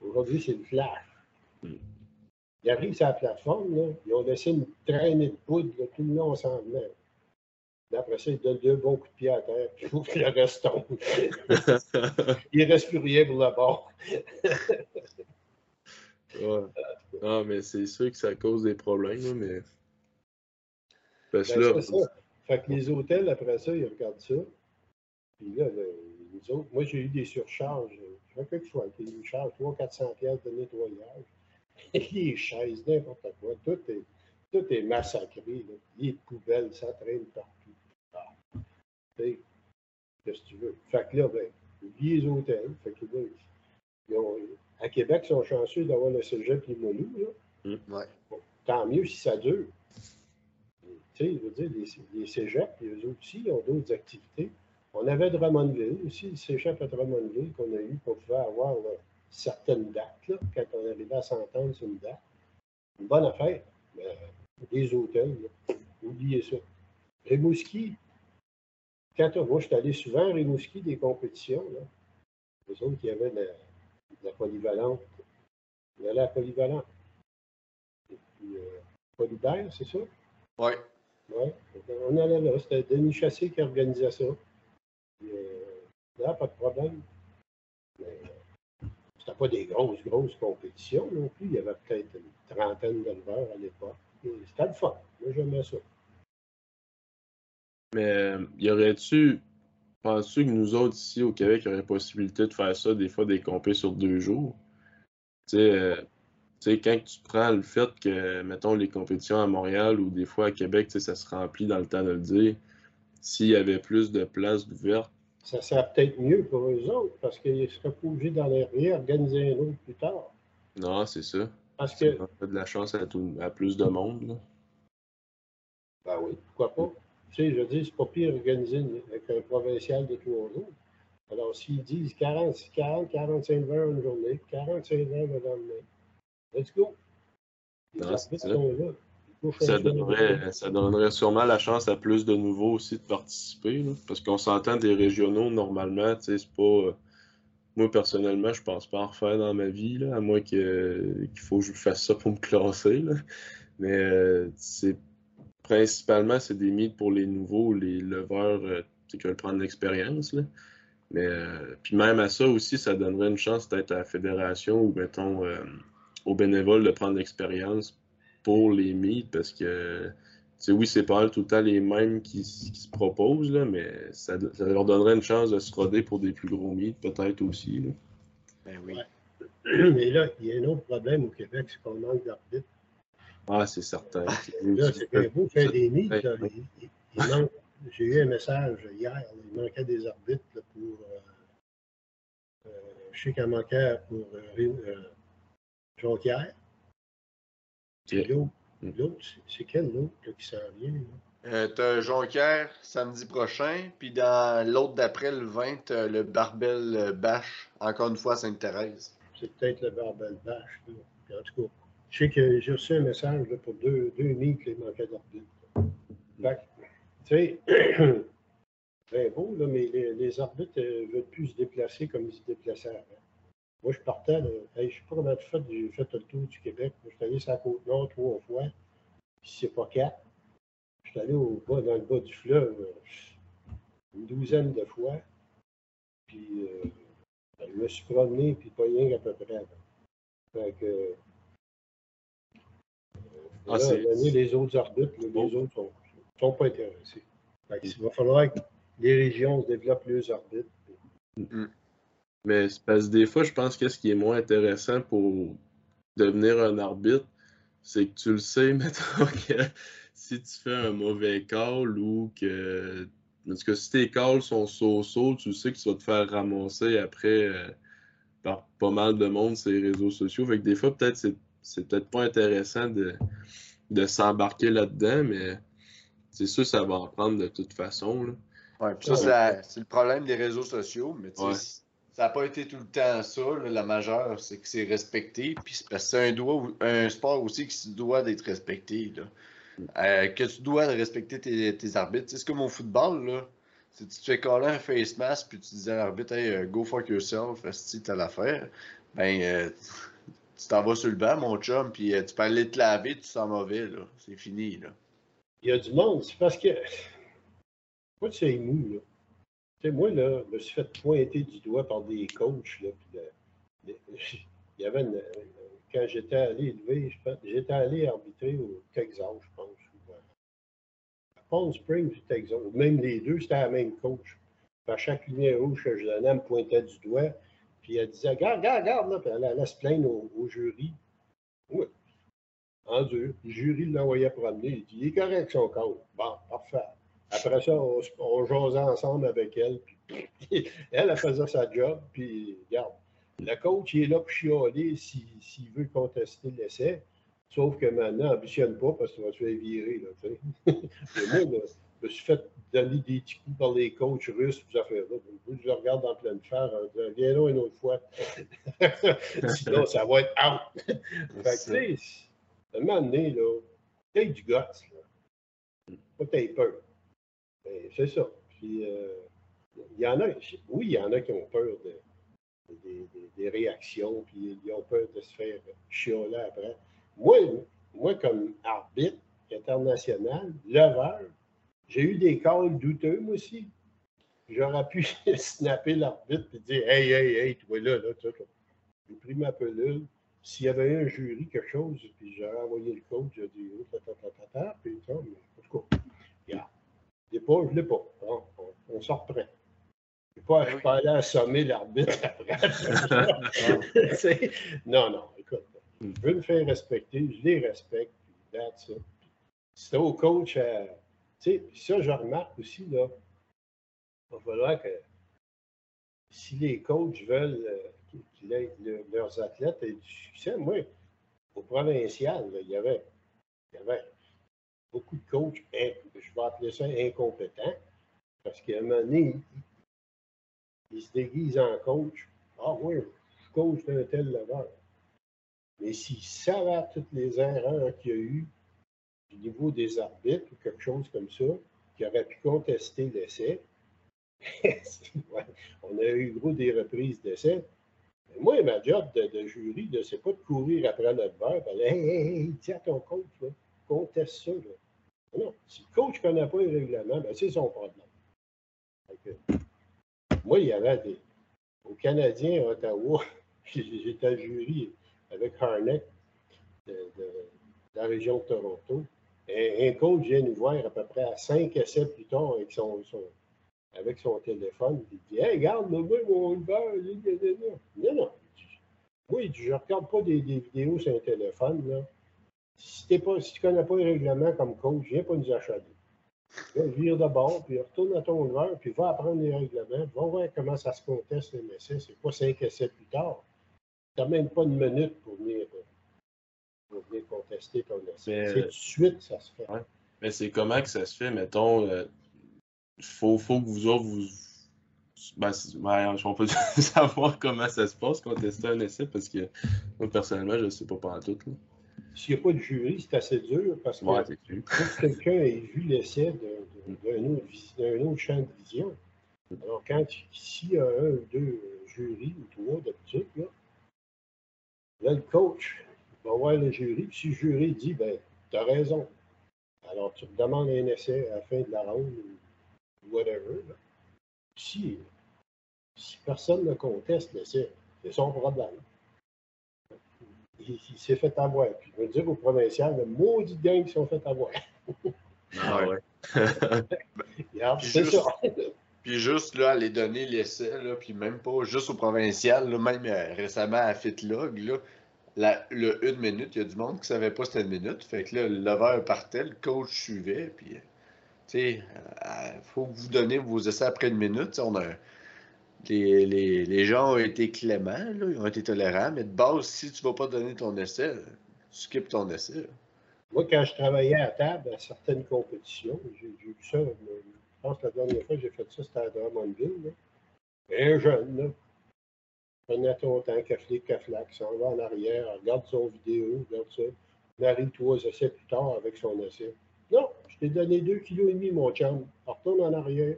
Aujourd'hui, c'est le flash. Mm. Ils arrivent sur la plateforme, là, ils ont laissé une traînée de poudre, là, tout le long s'en venait. Après ça, ils donnent deux bons coups de pied à terre, puis ouf, le reste tombe. Il ne reste plus rien pour le bord. Ouais. Ah, mais c'est sûr que ça cause des problèmes, mais. Parce que Ben, là, ça. Fait que les hôtels, après ça, ils regardent ça. Puis là, le- les autres, moi, j'ai eu des surcharges. Je sais quelque chose, qui me charge 300-400 pièces de nettoyage. les chaises, n'importe quoi. Tout est, tout est massacré. Là. Les poubelles, ça traîne partout. Ah. Qu'est-ce que tu veux? Fait que là, ben, les hôtels. Fait que là, ils ont- à Québec, ils sont chanceux d'avoir le cégep Limoilou. Là. Ouais. Tant mieux si ça dure. Tu sais, je veux dire, les, les cégeps, eux autres aussi, ont d'autres activités. On avait Drummondville aussi, le cégep à Drummondville qu'on a eu, qu'on pouvait avoir là, certaines dates, là, quand on arrivait à s'entendre sur une date. Une bonne affaire. Mais euh, les hôtels, là, oubliez ça. Rimouski, quand moi, je suis allé souvent à Rimouski des compétitions, là. Les autres qui avaient la, la polyvalente. On allait à la polyvalente. Et puis, euh, Polybert, c'est ça? Ouais. Oui, on allait là. C'était Denis Chassé qui organisait ça. Puis, euh, là, pas de problème. Mais euh, c'était pas des grosses, grosses compétitions non plus. Il y avait peut-être une trentaine d'éleveurs à l'époque. Et C'était le fun. Moi, j'aimais ça. Mais euh, y aurait-tu, penses-tu que nous autres ici au Québec, il y aurait possibilité de faire ça des fois des compés sur deux jours? Tu sais, euh, tu sais, quand tu prends le fait que, mettons, les compétitions à Montréal ou des fois à Québec, ça se remplit dans le temps de le dire, s'il y avait plus de places ouvertes, Ça serait peut-être mieux pour eux autres parce qu'ils seraient pas obligés d'en organiser un autre plus tard. non, c'est ça. Parce Ça que, donnerait de la chance à, tout- à plus de monde. là. ben oui, pourquoi pas? Tu sais, je veux dire, c'est pas pire organiser une- avec un provincial de trois jours. Alors, s'ils disent 40, 40, 45 heures une journée, 45 heures le lendemain, let's go. Les Non, c'est arbitres ça. sont là. Donnerait, ça donnerait sûrement la chance à plus de nouveaux aussi de participer. là. parce qu'on s'entend des régionaux normalement, tu sais, c'est pas. euh, Moi personnellement, je pense pas en refaire dans ma vie, là, à moins qu'il faut que je fasse ça pour me classer. là. Mais euh, c'est principalement c'est des mythes pour les nouveaux, les leveurs euh, qui veulent prendre l'expérience. Mais euh, puis même à ça aussi, ça donnerait une chance peut-être à la fédération ou mettons euh, aux bénévoles de prendre l'expérience pour les mythes parce que tu sais, oui, c'est pas tout le temps les mêmes qui, se proposent, là, mais ça, ça leur donnerait une chance de se roder pour des plus gros mythes, peut-être aussi. là. Ben oui. Mais là, il y a un autre problème au Québec, c'est qu'on manque d'arbitres. Ah, c'est certain. Là, c'est bien beau faire des manque- J'ai eu un message hier, là, il manquait des arbitres là, pour. euh, euh, je sais qu'il manquait pour euh, euh, Jonquière. Ok. L'autre, l'autre, c'est- quel l'autre là, qui s'en vient? là? Euh, t'as Jonquière samedi prochain, puis dans l'autre d'après, le 20, t'as le Barbel Bash, encore une fois à Sainte-Thérèse. C'est peut-être le Barbel. Puis en tout cas, je sais que j'ai reçu un message pour deux, deux mythes qui manquaient que, Tu sais, bien beau, là, mais les, arbitres ne veulent plus se déplacer comme ils se déplaçaient avant. Moi, je partais, je sais pas comment tu fais, j'ai fait le tour du Québec. Je suis allé sur la Côte-Nord trois fois, puis c'est pas quatre. Je suis allé au bas, dans le bas du fleuve euh, une douzaine de fois. Puis euh, je me suis promené, puis pas rien qu'à peu près. Ah, là, donné, les autres arbitres, les autres sont, sont pas intéressés. Fait que il va falloir que les régions se développent leurs arbitres. Mais c'est parce que des fois, je pense que ce qui est moins intéressant pour devenir un arbitre, c'est que tu le sais, mettons que si tu fais un mauvais call ou que. En tout cas, si tes calls sont so-so, tu sais que tu vas te faire ramasser après, euh, par pas mal de monde sur les réseaux sociaux. Fait que des fois, peut-être c'est peut-être pas intéressant de, de s'embarquer là-dedans, mais c'est sûr ça va en prendre de toute façon. Là. Ouais, puis ça, c'est le problème des réseaux sociaux, mais ça n'a pas été tout le temps ça. la majeure, c'est que c'est respecté. Puis c'est parce que c'est un, un sport aussi qui doit d'être respecté. Là. Euh, que tu dois respecter tes, tes arbitres. C'est comme au football, là. Si tu te fais coller un face mask puis tu dis à l'arbitre, hey, euh, go fuck yourself, si t'as l'affaire, ben, euh, tu t'en vas sur le banc, mon chum, puis tu peux aller te laver, tu sens mauvais, là. C'est fini, là. Il y a du monde, c'est parce que. Moi, c'est mou, là. Tu sais, moi, là, je me suis fait pointer du doigt par des coachs, là, puis il y avait une, quand j'étais allé élever, j'étais allé arbitrer au Texas, je pense, à Palm Springs du Texas, même les deux, c'était la même coach. à chaque lumière rouge que je donnais, me pointait du doigt, puis elle disait Regarde, regarde, regarde, là, puis elle allait se plaindre au, jury. Oui. En deux. Le jury l'envoyait promener. Il dit Il est correct son compte. Bon, parfait. Après ça, on, on jasait ensemble avec elle. Puis, elle, elle faisait sa job, puis regarde. Le coach, il est là pour chialer s'il veut contester l'essai. Sauf que maintenant, ambitionne pas parce que tu vas te faire virer. Là, me suis fait donner des petits coups par les coachs russes, ces affaires-là. Je le regarde en pleine fer en disant Viens là une autre fois. Sinon, ça va être out. fait que, tu sais, à un moment donné, là, t'as du gosse. Là. Pas t'as peur. Ben, c'est ça. Puis, euh, il y en a, oui, il y en a qui ont peur de des, réactions, puis ils ont peur de se faire chialer après. Moi, moi comme arbitre international, leveur, j'ai eu des calls douteux, moi aussi. J'aurais pu snapper l'arbitre et dire Hey, hey, hey, toi là, là, toi, J'ai pris ma pelule. S'il y avait eu un jury, quelque chose, puis j'aurais envoyé le coach, j'ai dit Oh, tata, tata, tata, puis ça, mais en tout cas, regarde. Je l'ai pas, je l'ai pas. on, on s'en reprend. Je ne pas, pas aller assommer l'arbitre après. non, non, écoute. Je veux me faire respecter, je les respecte, puis that's C'est au coach à. Sais, ça, je remarque aussi, là. Il va falloir que si les coachs veulent euh, que leurs athlètes aient du succès, moi, au provincial, il, y avait, il y avait beaucoup de coachs, je vais appeler ça incompétents, parce qu'à un moment donné, il se déguise en coach. Ah oui, je coach d'un tel leveur. Mais s'il savait toutes les erreurs qu'il y a eu au niveau des arbitres ou quelque chose comme ça, qui aurait pu contester l'essai, on a eu gros des reprises d'essai. Moi, ma job de, jury, c'est pas de courir après notre verre, hey, hey, hey, tiens ton coach, conteste ça. Non, si le coach ne connaît pas les règlements, ben, c'est son problème. Moi, il y avait des. Au Canadien, à Ottawa, j'étais à jury avec Harnett de, la région de Toronto. Un coach vient nous voir à peu près à 5 essais plus tard avec son, téléphone. Il dit Hey, regarde, moi, mon Uber. Non, non. Oui, je ne regarde pas des, vidéos sur un téléphone. Là. Si, tu ne connais pas les règlements comme coach, viens pas nous achaler. Là, vire de bord, puis retourne à ton heure, puis va apprendre les règlements, va voir comment ça se conteste les essais. C'est pas 5 essais plus tard. Tu n'as même pas une minute pour venir, pour venir contester ton essai. C'est tout de suite ça se fait. Mais c'est comment que ça se fait, mettons, il euh, faut, faut que vous autres, vous. Ben, ben, on peut savoir comment ça se passe, contester un essai, parce que moi, personnellement, je ne sais pas pas tout. Là. S'il n'y a pas de jury, c'est assez dur parce que ouais, que quelqu'un ait vu l'essai d'un autre, autre, champ de vision. Alors, quand s'il y a un ou deux jurys ou trois d'habitude, là, là, le coach va voir le jury, puis si le jury dit ben, tu as raison. Alors, tu demandes un essai à la fin de la ronde ou whatever. Si, si personne ne conteste l'essai, c'est son problème il, s'est fait avoir. Puis je veux dire au provincial, le maudit gang qui sont fait avoir. ah ouais. c'est ça. Puis juste là, aller donner l'essai, là, puis même pas juste au provincial, là, même euh, récemment à Fitlog, là, la, le une minute, il y a du monde qui ne savait pas c'était une minute. Fait que là, le lever partait, le coach suivait, puis, sais, il euh, faut que vous donniez vos essais après une minute. On a les, les, les, gens ont été cléments, là, ils ont été tolérants, mais de base, si tu ne vas pas donner ton essai, tu skippes ton essai. Moi, quand je travaillais à table à certaines compétitions, j'ai vu ça. Je pense que la dernière fois que j'ai fait ça, c'était à Drummondville. Un jeune, là. Prenait ton temps, caflic, caflac, s'en va en arrière, regarde son vidéo, regarde ça. Il arrive trois essais plus tard avec son essai. Non, je t'ai donné deux kilos et demi, mon chum. Retourne en arrière.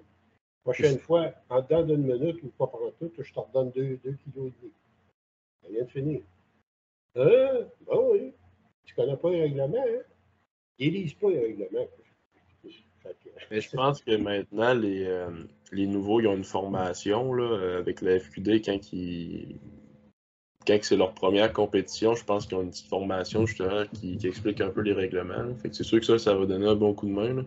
Prochaine fois, en dedans d'une minute ou pas pendant tout, je te redonne deux, deux kilos et demi. Ça vient de finir. Hein? Ben oui. Tu connais pas les règlements, hein? Ils lisent pas les règlements. Mais je pense que maintenant, les, euh, les nouveaux, ils ont une formation là, avec la FQD quand ils, quand c'est leur première compétition, je pense qu'ils ont une petite formation justement qui, explique un peu les règlements. Fait que c'est sûr que ça, ça va donner un bon coup de main.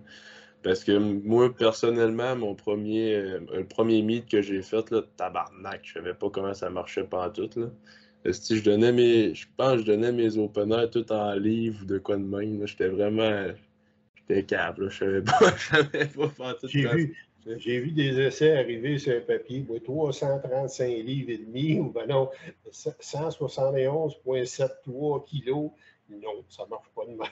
Parce que moi, personnellement, mon premier, euh, le premier meet que j'ai fait, là, tabarnak, je savais pas comment ça marchait pas tout. Là. Si je donnais mes. Je pense que je donnais mes openers tout en livre ou de quoi de même. J'étais vraiment. J'étais câble. Je savais pas, je savais pas faire tout j'ai vu des essais arriver sur un papier, 335 livres et demi, ou ben non, 171,73 kilos. Non, ça ne marche pas de même.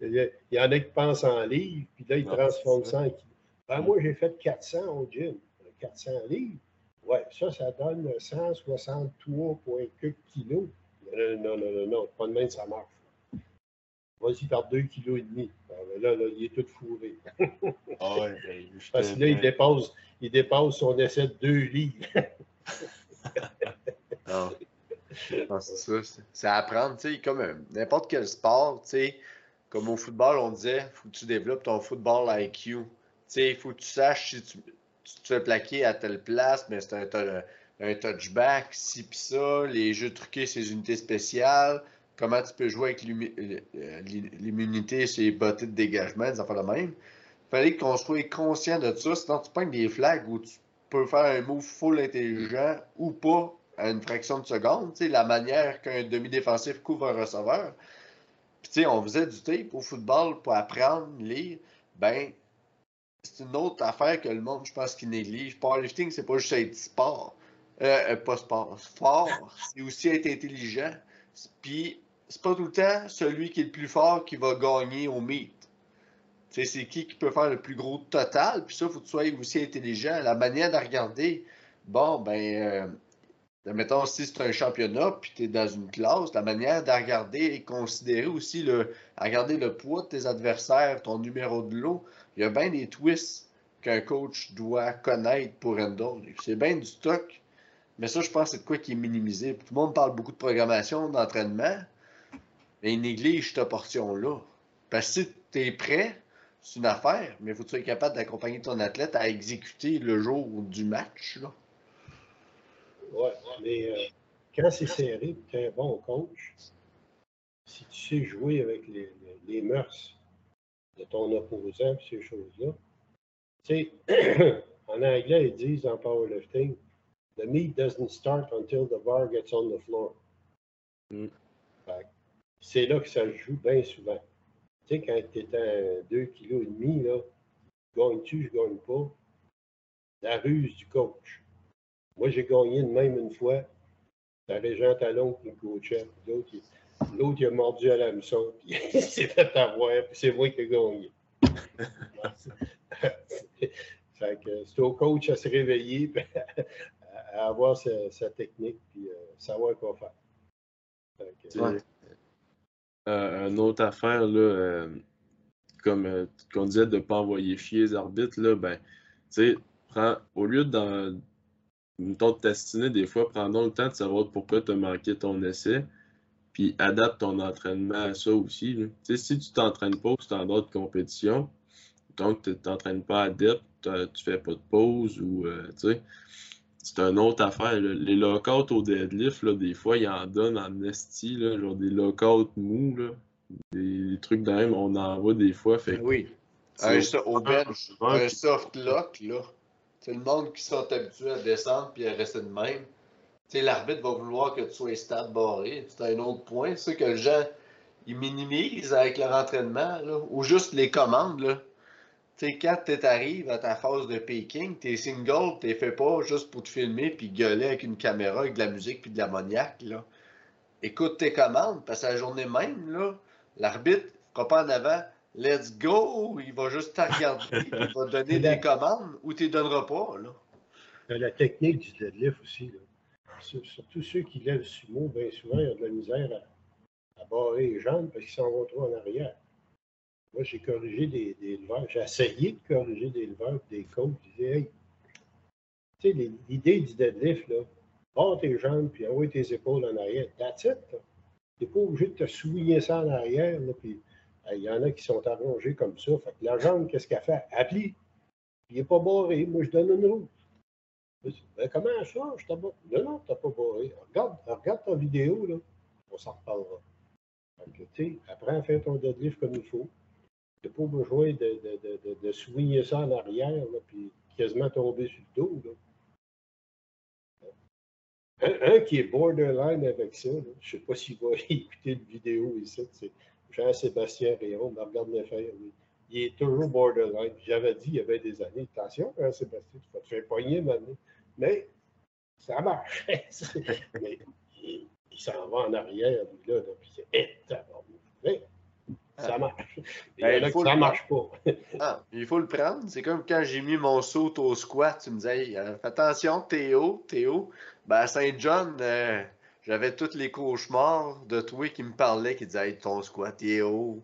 il y en a qui pensent en livres, puis là, ils transforment ça en kilos. Ben, moi, j'ai fait 400 au gym. 400 livres. Ouais, ça, ça donne 163,4 kilos. Non, non, non, non, non, pas de même, ça marche. Vas-y par 2,5 kg. et demi. Ben, là, là, il est tout fourré. ah ouais, ben, Parce que là, il dépasse, il dépasse son essai de 2 livres. ah. c'est ça. C'est à apprendre, tu sais, comme euh, n'importe quel sport, tu sais, comme au football, on disait, il faut que tu développes ton football IQ. Tu sais, il faut que tu saches si tu, tu te fais plaquer à telle place, mais c'est un, un, touchback, si pis ça, les jeux truqués, c'est unités spéciales comment tu peux jouer avec euh, l'immunité les bottes de dégagement, des affaires de même. Il fallait qu'on soit conscient de ça, sinon tu pognes des flags où tu peux faire un move full intelligent ou pas à une fraction de seconde. La manière qu'un demi-défensif couvre un receveur. Puis, on faisait du tape au football pour apprendre, lire. Ben, c'est une autre affaire que le monde, je pense, qui néglige. Powerlifting, c'est pas juste être sport. Euh, euh pas sport. Fort, c'est aussi être intelligent. Puis, c'est pas tout le temps celui qui est le plus fort qui va gagner au meet. C'est qui qui peut faire le plus gros total, puis ça, il faut que tu sois aussi intelligent. La manière de regarder, bon, ben, euh, mettons, si c'est un championnat, puis tu es dans une classe, la manière de regarder et considérer aussi le, regarder le poids de tes adversaires, ton numéro de lot, il y a bien des twists qu'un coach doit connaître pour handle. C'est bien du stock, mais ça, je pense que c'est de quoi qui est minimisé. Tout le monde parle beaucoup de programmation, d'entraînement, mais il néglige cette portion-là. Parce que si tu es prêt, c'est une affaire, mais il faut que tu sois capable d'accompagner ton athlète à exécuter le jour du match. Là. Ouais, mais euh, quand c'est serré, tu es un bon coach, si tu sais jouer avec les, les, mœurs de ton opposant et ces choses-là, tu sais, en anglais, ils disent en powerlifting, the meat doesn't start until the bar gets on the floor. Mm c'est là que ça joue bien souvent. Tu sais, quand tu es à 2,5 kg, là, gagne-tu, je gagne pas? La ruse du coach. Moi, j'ai gagné de même une fois. La Régent Talon qui me coachait. L'autre, il, a mordu à la l'hameçon, puis il s'est fait avoir, puis c'est moi qui ai gagné. c'est au coach à se réveiller, à avoir sa, technique, puis euh, savoir quoi faire. Euh, une autre affaire, là, euh, comme euh, qu'on disait de ne pas envoyer chier les arbitres, là, ben, tu au lieu de t'astiner des fois, prends donc le temps de savoir pourquoi tu as manqué ton essai, puis adapte ton entraînement à ça aussi. sais Si tu t'entraînes pas au standard de compétition, donc tu t'entraînes pas à depth, tu fais pas de pause ou tu sais c'est une autre affaire. Les lockouts au deadlift, là, des fois, ils en donnent en esti, là, genre des lockouts mous, là, des, trucs de même, on en voit des fois. Fait oui. Un, au bench, un soft lock, là. C'est le monde qui sont habitués à descendre puis à rester de même. L'arbitre va vouloir que tu sois stade barré. C'est un autre point. C'est que les gens ils minimisent avec leur entraînement, là, ou juste les commandes. Là sais, quand tu arrives à ta phase de peaking, tes singles, t'es fait pas juste pour te filmer puis gueuler avec une caméra, avec de la musique puis de l'ammoniaque, là. Écoute tes commandes, parce que la journée même, là, l'arbitre fera pas en avant, let's go, il va juste te regarder, il va te donner des commandes ou tu donneras pas, là. La technique du deadlift aussi, là. Surtout ceux qui lèvent sumo, bien souvent, ils ont de la misère à, barrer les jambes parce qu'ils s'en vont trop en arrière. Moi, j'ai corrigé des, des leveurs. J'ai essayé de corriger des leveurs, des coachs. Je disais, hey, tu sais, l'idée du deadlift, là, barre tes jambes puis envoie tes épaules en arrière. That's it. Tu n'es pas obligé de te souligner ça en arrière. Là, puis il y en a qui sont arrangés comme ça. Fait que la jambe, qu'est-ce qu'elle fait? Elle plie. il n'est pas barré. Moi, je donne une route. Ben, comment ça? Je t'ai Non, non, tu n'as pas barré. Regarde, regarde ta vidéo, là. On s'en reparlera. Tu sais, apprends à faire ton deadlift comme il faut. N'as pas besoin de, de, de, de, souligner ça en arrière, là, puis quasiment tomber sur le dos. Là. Un, qui est borderline avec ça, je ne sais pas s'il va écouter une vidéo ici, c'est Jean-Sébastien Réon, regarde le faire. Il est toujours borderline. J'avais dit il y avait des années, attention, Jean-Sébastien, tu vas te faire poigner maintenant. Mais ça marche. Mais il, s'en va en arrière, lui, là, puis c'est ça ah. marche. Il ben, il faut ça marche pas. ah, il faut le prendre. C'est comme quand j'ai mis mon saut au squat, tu me disais, fais attention, Théo, Théo. Ben, à Saint-John, euh, j'avais tous les cauchemars de toi qui me parlaient, qui disaient, ton squat haut.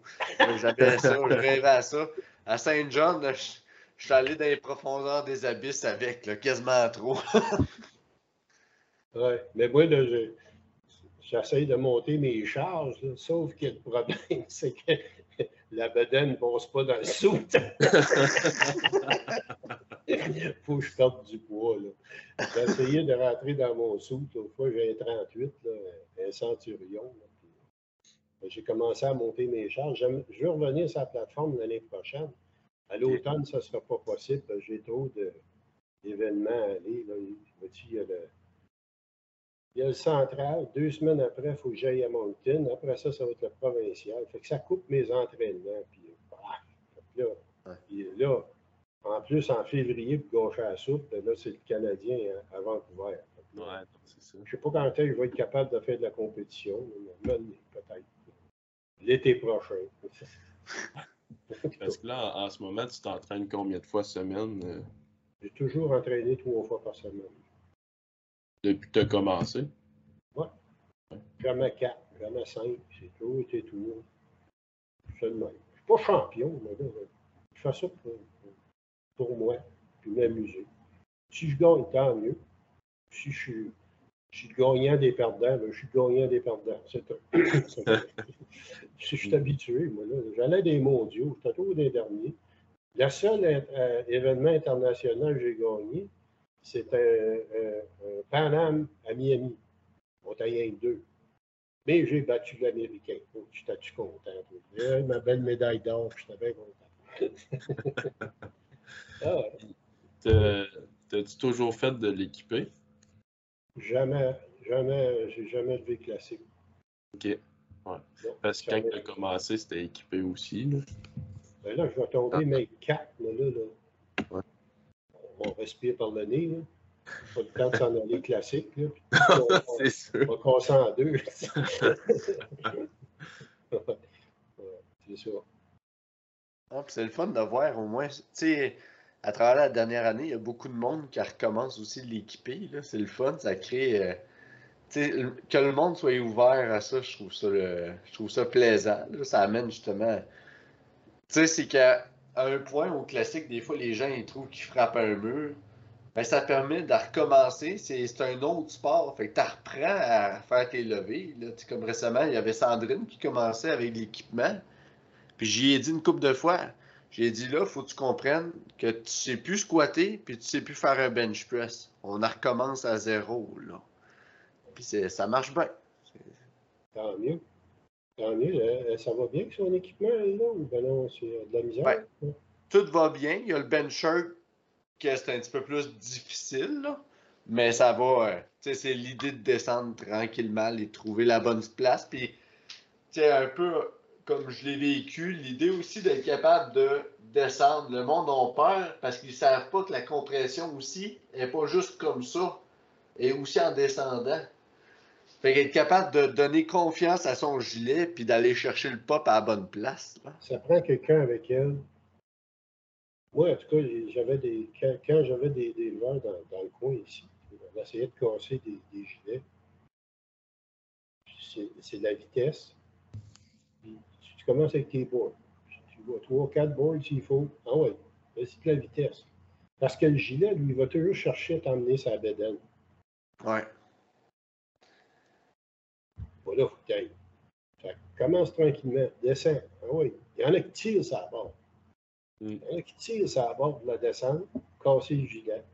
J'avais ça, je rêvais à ça. À Saint-John, je, suis allé dans les profondeurs des abysses avec, quasiment trop. oui, mais moi, j'ai j'essaie de monter mes charges, sauf que le problème, c'est que la bedaine ne passe pas dans le soute. Il faut que je perde du poids. J'ai essayé de rentrer dans mon soute. Une fois, j'ai un 38, un centurion. J'ai commencé à monter mes charges. Je veux revenir sur la plateforme l'année prochaine. À l'automne, ça ne sera pas possible. J'ai trop d'événements à aller. Là. Il y a le, il y a le central. Deux semaines après, il faut que j'aille à Moncton. Après ça, ça va être le provincial. Fait que ça coupe mes entraînements. Puis, là, là, en plus, en février, pour gaucher à la soupe, là, c'est le Canadien à Vancouver. Ouais, c'est ça. Je ne sais pas quand est-ce que je vais être capable de faire de la compétition, mais peut-être. L'été prochain. Parce que là, en ce moment, tu t'entraînes combien de fois semaine? Euh? J'ai toujours entraîné trois fois par semaine. Depuis que tu as commencé? Oui. Jamais quatre, jamais cinq. C'est tout, c'est tout. Je ne suis pas champion, mais là, je fais ça pour, moi, puis m'amuser. Si je gagne, tant mieux. Si je suis, je suis gagnant des perdants, ben, je suis gagnant des perdants. C'est tout. je suis habitué, moi. Là. J'allais des mondiaux, j'étais toujours des derniers. Le seul euh, événement international que j'ai gagné, c'est un, Paname à Miami. On t'a rien deux. Mais j'ai battu l'Américain. Oh, je suis content. ma belle médaille d'or, je suis bien content. ah, T'as-tu toujours fait de l'équipé? Jamais, jamais, j'ai jamais levé classique. OK. Ouais. Parce que quand tu as commencé, c'était équipé aussi. Là. Ben là, je vais tomber ah. mes quatre, là, là. On respire par le nez. Là. Pas le temps de s'en aller classique. C'est sûr. On va casser en deux. c'est sûr. Ah, c'est le fun de voir au moins. Tu sais, à travers la dernière année, il y a beaucoup de monde qui recommence aussi de l'équiper. C'est le fun, ça crée. Euh, que le monde soit ouvert à ça, je trouve ça, je trouve ça plaisant. Ça amène justement. Tu sais, c'est qu'à un point au classique, des fois, les gens ils trouvent qu'ils frappent un mur. Ben, ça permet de recommencer. C'est un autre sport. Fait que tu apprends à faire tes levées. Là. Comme récemment, il y avait Sandrine qui commençait avec l'équipement. Puis j'y ai dit une couple de fois. J'ai dit là, faut que tu comprennes que tu sais plus squatter, puis tu sais plus faire un bench press. On recommence à zéro, là. Puis ça marche bien. Tant mieux. Mieux. Euh, ça va bien avec son équipement, là, ou ben non, c'est de la misère? tout va bien. Il y a le bencher qui est un petit peu plus difficile. Mais ça va. Euh, c'est l'idée de descendre tranquillement et trouver la bonne place. Puis, un peu comme je l'ai vécu, l'idée aussi d'être capable de descendre. Le monde en peur parce qu'ils ne savent pas que la compression aussi n'est pas juste comme ça, et aussi en descendant. Fait qu'être capable de donner confiance à son gilet puis d'aller chercher le pop à la bonne place. Ça prend quelqu'un avec elle. Moi, en tout cas, j'avais des. Quand, j'avais des, des dans, le coin ici, on essayait de casser des, gilets. C'est de la vitesse. tu, commences avec tes boards. Tu vois trois, quatre boards s'il faut. Ah ouais, c'est de la vitesse. Parce que le gilet, lui, il va toujours chercher à t'emmener sa bédaine. Ouais. Voilà, faut que ça commence tranquillement, descend. Ah oui. Il y en a qui tirent ça bord. Mm. Il y en a qui tirent ça bord pour la descendre, casser le gilet.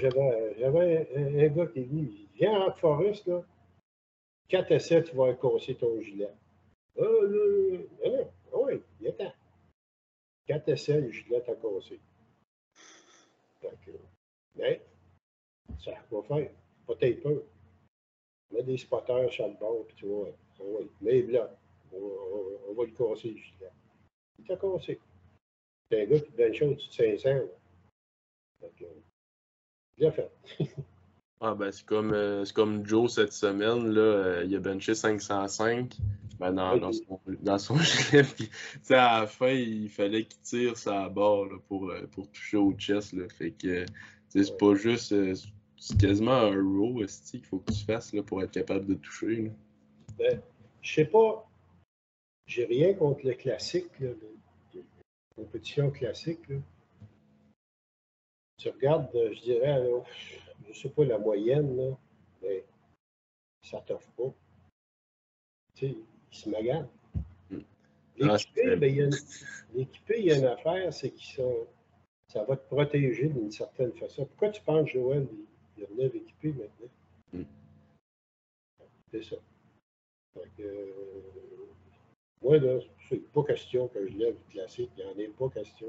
J'avais un, un, gars qui est venu, il dit Viens en Forest, là. 4 essais, tu vas casser ton gilet. Ah, là, là, ah oui, il est temps. 4 essais, le gilet t'a cassé. Donc, mais, ça va faire. Pas. Mets des spotters sur le bord, puis tu vois, on va, on, va le casser le gilet. Il t'a cassé. C'est un gars qui donne chose de 500. Donc, bien fait. ah ben c'est comme, euh, comme Joe cette semaine, là, euh, il a benché 505 ben, dans, dans, son, dans son gilet. Puis, à la fin, il fallait qu'il tire sa barre là, pour, euh, pour toucher au chest. Là. Fait que c'est pas juste c'est quasiment un row qu'il faut que tu fasses là, pour être capable de toucher. Là. Ben, je sais pas. J'ai rien contre le classique, là, le, compétition classique. Là. Tu regardes, euh, je dirais, je sais pas la moyenne, là, mais ça t'offre pas. Tu sais, ils se maganent. Hmm. Ah, l'équipé, ben, il y a une affaire, c'est qu'ils sont. Ça va te protéger d'une certaine façon. Pourquoi tu penses, Joël, il relève équipé maintenant. Mm. C'est ça. Euh, moi, là, c'est pas question que je lève classique, il n'y en a pas question.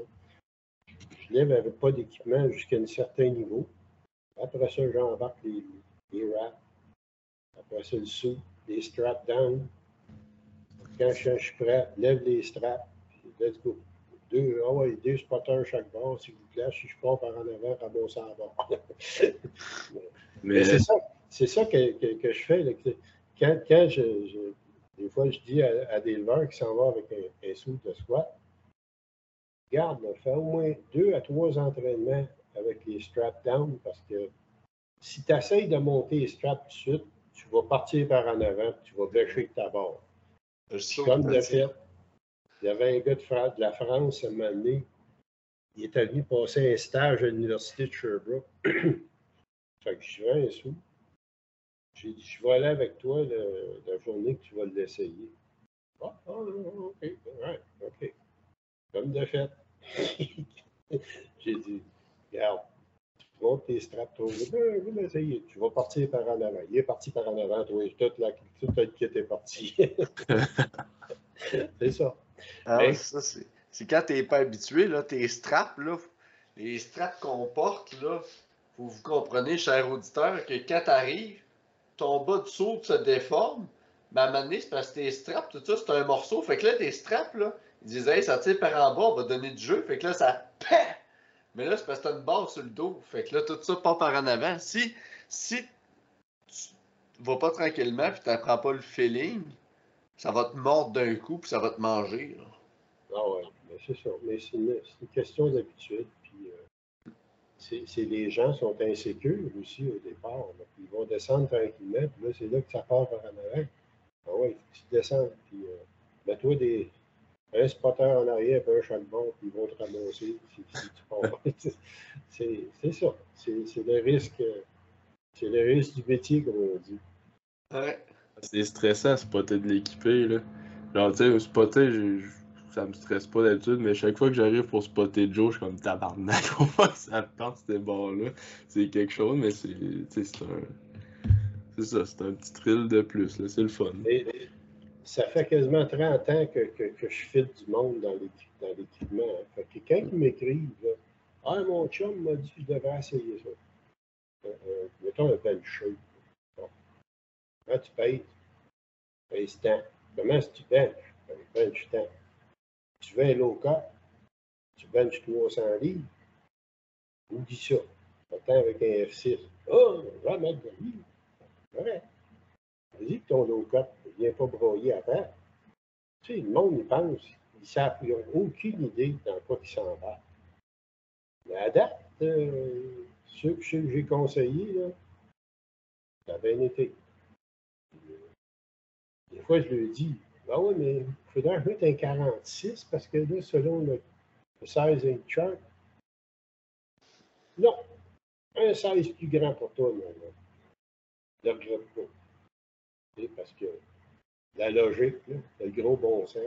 Je lève avec pas d'équipement jusqu'à un certain niveau. Après ça, j'embarque les, les wraps. Après ça, le sou, les straps down. Quand je, suis prêt, lève les straps. Let's go. Deux, ah ouais, deux spotters chaque bord, s'il vous plaît. Si je pars par en avant, ramasser à bord. Mais, c'est ça, c'est ça que, que, je fais. Là. Quand, quand je, des fois, je dis à, des éleveurs qui s'en vont avec un, un sou de squat, garde, fais au moins deux à trois entraînements avec les straps down parce que si tu essayes de monter les straps tout de suite, tu vas partir par en avant tu vas bêcher ta barre. Comme de fait, il y avait un gars de, la France, à un moment donné, il est allé passer un stage à l'Université de Sherbrooke. fait que je vais un sou. J'ai dit, je vais aller avec toi la journée que tu vas l'essayer. Ah, ah, OK, OK. Comme de fait. J'ai dit, regarde, tu montes tes straps. Ben, vais l'essayer. Tu vas partir par en avant. Il est parti par en avant, toi. Toute la, toute la qui était partie. C'est ça. Ah, ça, c'est quand tu n'es pas habitué, là, tes straps, là, les straps qu'on porte, là, faut vous comprenez, cher auditeur, que quand tu arrives, ton bas de saut se déforme, mais à un moment donné, c'est parce que tes straps, tout ça, c'est un morceau. Fait que là, tes straps, là, ils disent, hey, ça tire par en bas, on va donner du jeu. Fait que là, ça Mais là, c'est parce que t'as une barre sur le dos. Fait que là, tout ça part par en avant. Si, si tu vas pas tranquillement puis tu n'apprends pas le feeling, ça va te mordre d'un coup, puis ça va te manger. Ah ouais, ben, c'est ça. Mais c'est une, question d'habitude. Puis euh, c'est les gens sont insécures aussi au départ. Ils vont descendre tranquillement, puis là, c'est là que ça part par en avant. Ah ouais, il faut descendes. Puis euh, mets-toi des. Un spotter en arrière, un chaque bord, puis ils vont te ramasser si, tu pars. c'est ça. C'est le risque. C'est le risque du métier, comme on dit. Ouais. C'est stressant, spotter de l'équipé, là. Genre, tu sais, spotter, ça me stresse pas d'habitude, mais chaque fois que j'arrive pour spotter Joe, je suis comme tabarnak, ça part ces barres-là? C'est quelque chose, mais c'est c'est un. C'est ça, c'est un petit thrill de plus, là. C'est le fun. ça fait quasiment 30 ans que, que, je file du monde dans l'équipement. Hein. Fait que quand ils m'écrivent, Ah, mon chum m'a dit que je devrais essayer ça. Euh, euh, mettons un bench Quand tu payes, instant. Comment est-ce que tu benches? bench temps. Tu veux un low cut, tu benches 300 livres, oublie ça. Attends avec un F6. Oh, va mettre de lui. Ouais. Vas-y, ton low ne viens pas broyer terre. Tu sais, le monde, pense, ils savent, ils n'ont aucune idée dans quoi ils s'en va. Mais à date, euh, ceux que j'ai conseillés, là, ça a bien été. Des fois, je lui dis, ben oui, mais il faudrait mettre un 46 parce que selon le, size chart, non, un size plus grand pour toi, non. Ne le regrette pas. Parce que la logique, le gros bon sens.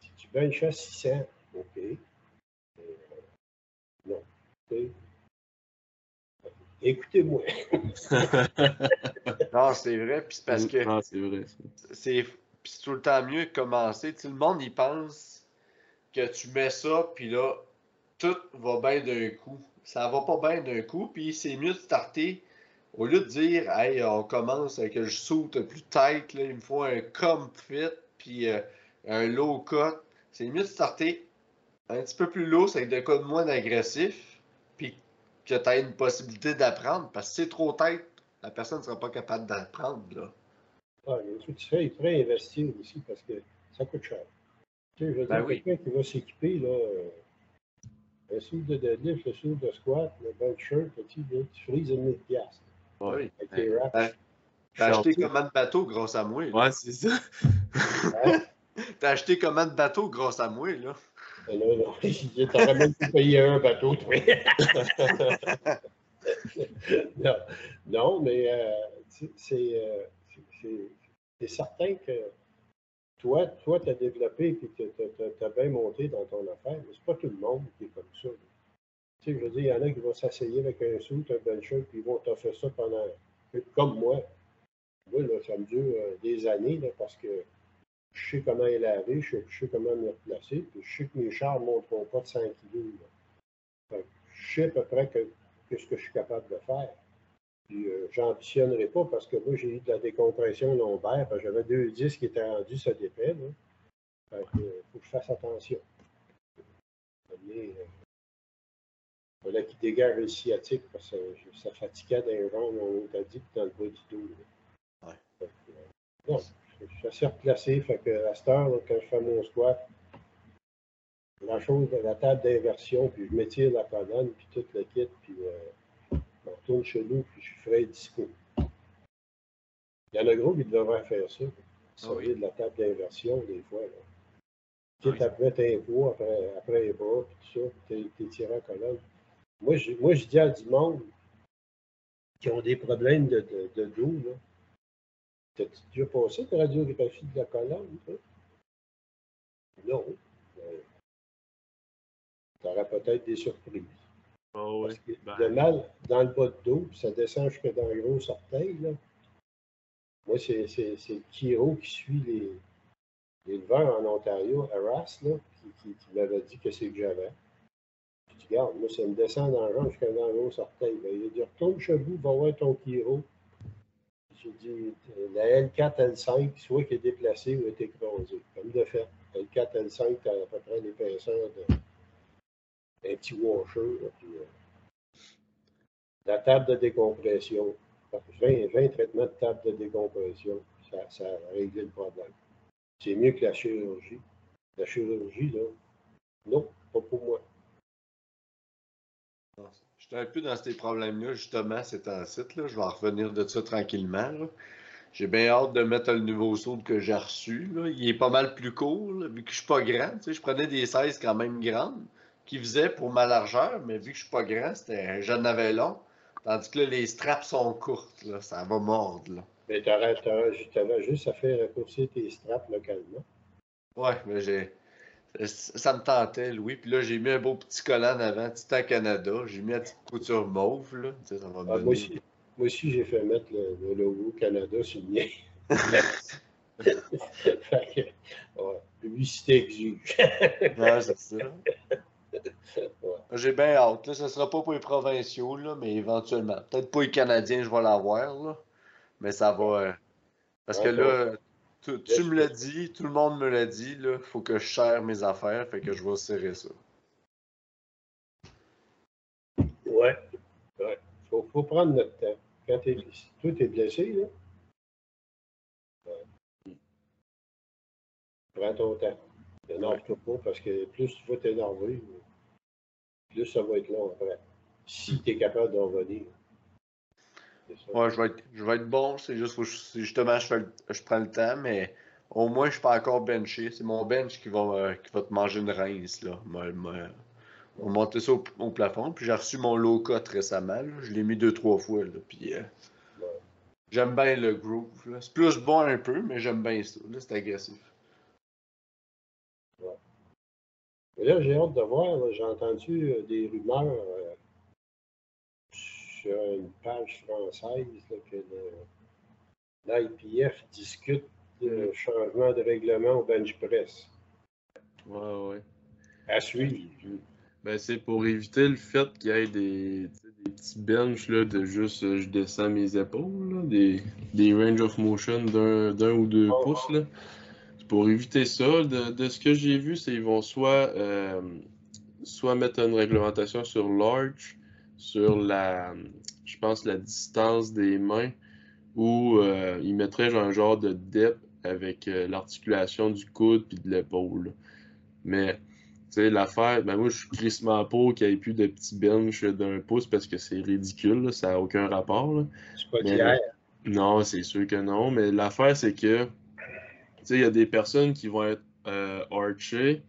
Si tu benches à 600, OK. Euh, non. Écoutez-moi. non, c'est vrai, puis c'est parce que. Non, c'est vrai. C'est tout le temps mieux de commencer. tout le monde, il pense que tu mets ça, puis là, tout va bien d'un coup. Ça va pas bien d'un coup, puis c'est mieux de starter. Au lieu de dire, hey, on commence avec un saute plus tight, là, il me faut un fit puis euh, un low cut. C'est mieux de starter un petit peu plus lourd, avec des codes moins agressifs, que tu as une possibilité d'apprendre. Parce que c'est trop tête, la personne ne sera pas capable d'apprendre. Là. Ah, il faut il faudrait investir aussi parce que ça coûte cher. Tu sais, je veux ben dire, quelqu'un qui va s'équiper, là, euh, un sou de deadlift, le sou de squat, le bench shirt, tu, tu frises une 1000 piastres. Oui. Avec racks. T'as acheté comment de bateau grâce à moi? Là. Ouais, c'est ça. T'as acheté comment de bateau grâce à moi, là? Non, non, t'aurais même pu payer un bateau, toi. non, non, mais euh, euh, c'est certain que toi, toi, tu as développé et tu as, bien monté dans ton affaire, mais c'est pas tout le monde qui est comme ça. Tu sais, je veux dire, il y en a qui vont s'asseyer avec un sou, un bencher, puis ils vont t'offrir ça pendant. Comme moi. Moi, là, ça me dure euh, des années là, parce que je sais comment est laver, je sais, comment me replacer, puis je sais que mes chars ne monteront pas de 5 kg. je sais à peu près que, ce que je suis capable de faire. Puis euh, j'ambitionnerai pas parce que moi, j'ai eu de la décompression lombaire, j'avais deux disques qui étaient rendus, ça dépend. Il faut que je fasse attention. Il fallait qu'il dégage le sciatique parce que ça fatiguait d'un vent, on t'a dit, dans le bas du dos. Ouais. Euh, je suis assez replacé, fait que à cette heure, quand je fais mon squat, la chose de la table d'inversion, puis je m'étire la colonne, puis tout le kit, puis euh, je retourne chez nous, puis je suis frais et dispo. Il y en a gros qui devraient faire ça. Sortir ah de la table d'inversion, des fois. Là. Tu sais, après tes poids, après, après les bras, puis tout ça, puis t'es tiré en colonne. Moi je, moi, je dis à du monde qui ont des problèmes de, de, de dos, là, T'as-tu déjà passé ta radiographie de la colonne, toi? Non. Tu auras peut-être des surprises. Oh oui. Parce ben... le mal dans le bas de dos, puis ça descend jusque dans le gros orteil, là. Moi, c'est le Kiro qui suit les, les leveurs en Ontario, Arras, là, qui, qui, m'avait dit que c'est que j'avais. Je dis, regarde, moi, ça me descend dans le rang jusqu'à dans le gros orteil. Ben, il a dit, retourne chez vous, va voir ton Kiro j'ai dit, la L4, L5, soit qui est déplacée ou est écrasée. Comme de fait, L4, L5, tu as à peu près l'épaisseur d'un petit washer. euh, la table de décompression, 20, 20, traitements de table de décompression, ça, ça a réglé le problème. C'est mieux que la chirurgie. La chirurgie, là, non, pas pour moi. J'étais un peu dans ces problèmes-là, justement, c'est un site. Là. Je vais en revenir de ça tranquillement. J'ai bien hâte de mettre le nouveau saut que j'ai reçu. Là. Il est pas mal plus court, vu que je suis pas grand. Tu sais, je prenais des 16 quand même grandes, qui faisaient pour ma largeur, mais vu que je suis pas grand, c'était j'en avais long. Tandis que là, les straps sont courtes, là. ça va mordre. Là. Mais tu avais juste à faire raccourcir tes straps localement. Ouais, mais j'ai. Ça me tentait, Louis. Puis là, j'ai mis un beau petit collant avant, Titan Canada. J'ai mis la petite couture mauve. Là. ça va ah, moi aussi, moi aussi j'ai fait mettre le, logo Canada sur le mien. fait que, ouais, publicité exige. ouais, c'est ça. J'ai bien hâte. Là. Ça ne sera pas pour les provinciaux, là, mais éventuellement. Peut-être pour les Canadiens, je vais l'avoir. Là. Mais ça va. Euh, parce que là, Tu, tu me l'as dit, tout le monde me l'a dit, là. Faut que je serre mes affaires, fait que je vais serrer ça. Ouais. ouais. Faut, faut prendre notre temps. Quand t'es, si toi, t'es blessé, là. ouais. Prends ton temps. Énerve-toi pas parce que plus tu vas t'énerver, plus ça va être long après. Si tu es capable d'en revenir. Ouais, je vais être, je vais être bon, c'est juste que je- justement je, fais le- je prends le temps, mais au moins je suis pas encore benché. C'est mon bench qui va, qui va te manger une rince, là. On monter ça au, au plafond, puis j'ai reçu mon low cut récemment, là. Je l'ai mis deux, trois fois, là, puis euh, j'aime bien le groove. C'est plus bon un peu, mais j'aime bien ça, c'est agressif. Là, j'ai hâte de voir. J'ai entendu euh, des rumeurs une page française là, que l'IPF discute de changement de règlement au bench press. Ouais, ouais. À suivre. Ben, c'est pour éviter le fait qu'il y ait des, des petits benches là, de juste euh, je descends mes épaules, là, des, des range of motion d'un d'un ou deux Oh, pouces. Là. C'est pour éviter ça. De, de ce que j'ai vu, c'est qu'ils vont soit, euh, soit mettre une réglementation sur l'arch, sur la, je pense, la distance des mains, ou euh, ils mettraient genre un genre de depth avec euh, l'articulation du coude puis de l'épaule. Mais tu sais, l'affaire, ben moi, je suis crissement pour qu'il n'y ait plus de petits bench d'un pouce parce que c'est ridicule, là, ça n'a aucun rapport. là. C'est pas Mais-. Non, c'est sûr que non, mais l'affaire, c'est que, tu sais, il y a des personnes qui vont être euh, archées,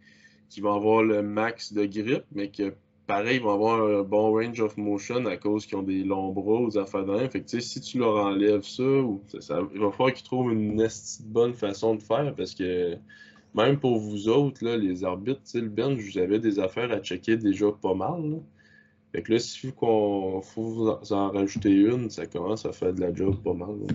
qui vont avoir le max de grip, mais que, pareil, ils vont avoir un bon range of motion à cause qu'ils ont des longs bras des affaires. Fait que, si tu leur enlèves ça, ou, ça, ça- il va falloir qu'ils trouvent une bonne façon de faire parce que, même pour vous autres, là, les arbitres, le bench, vous avez des affaires à checker déjà pas mal, là. Fait que là, qu'on faut vous en- vous en rajouter une, ça commence à faire de la job pas mal. là.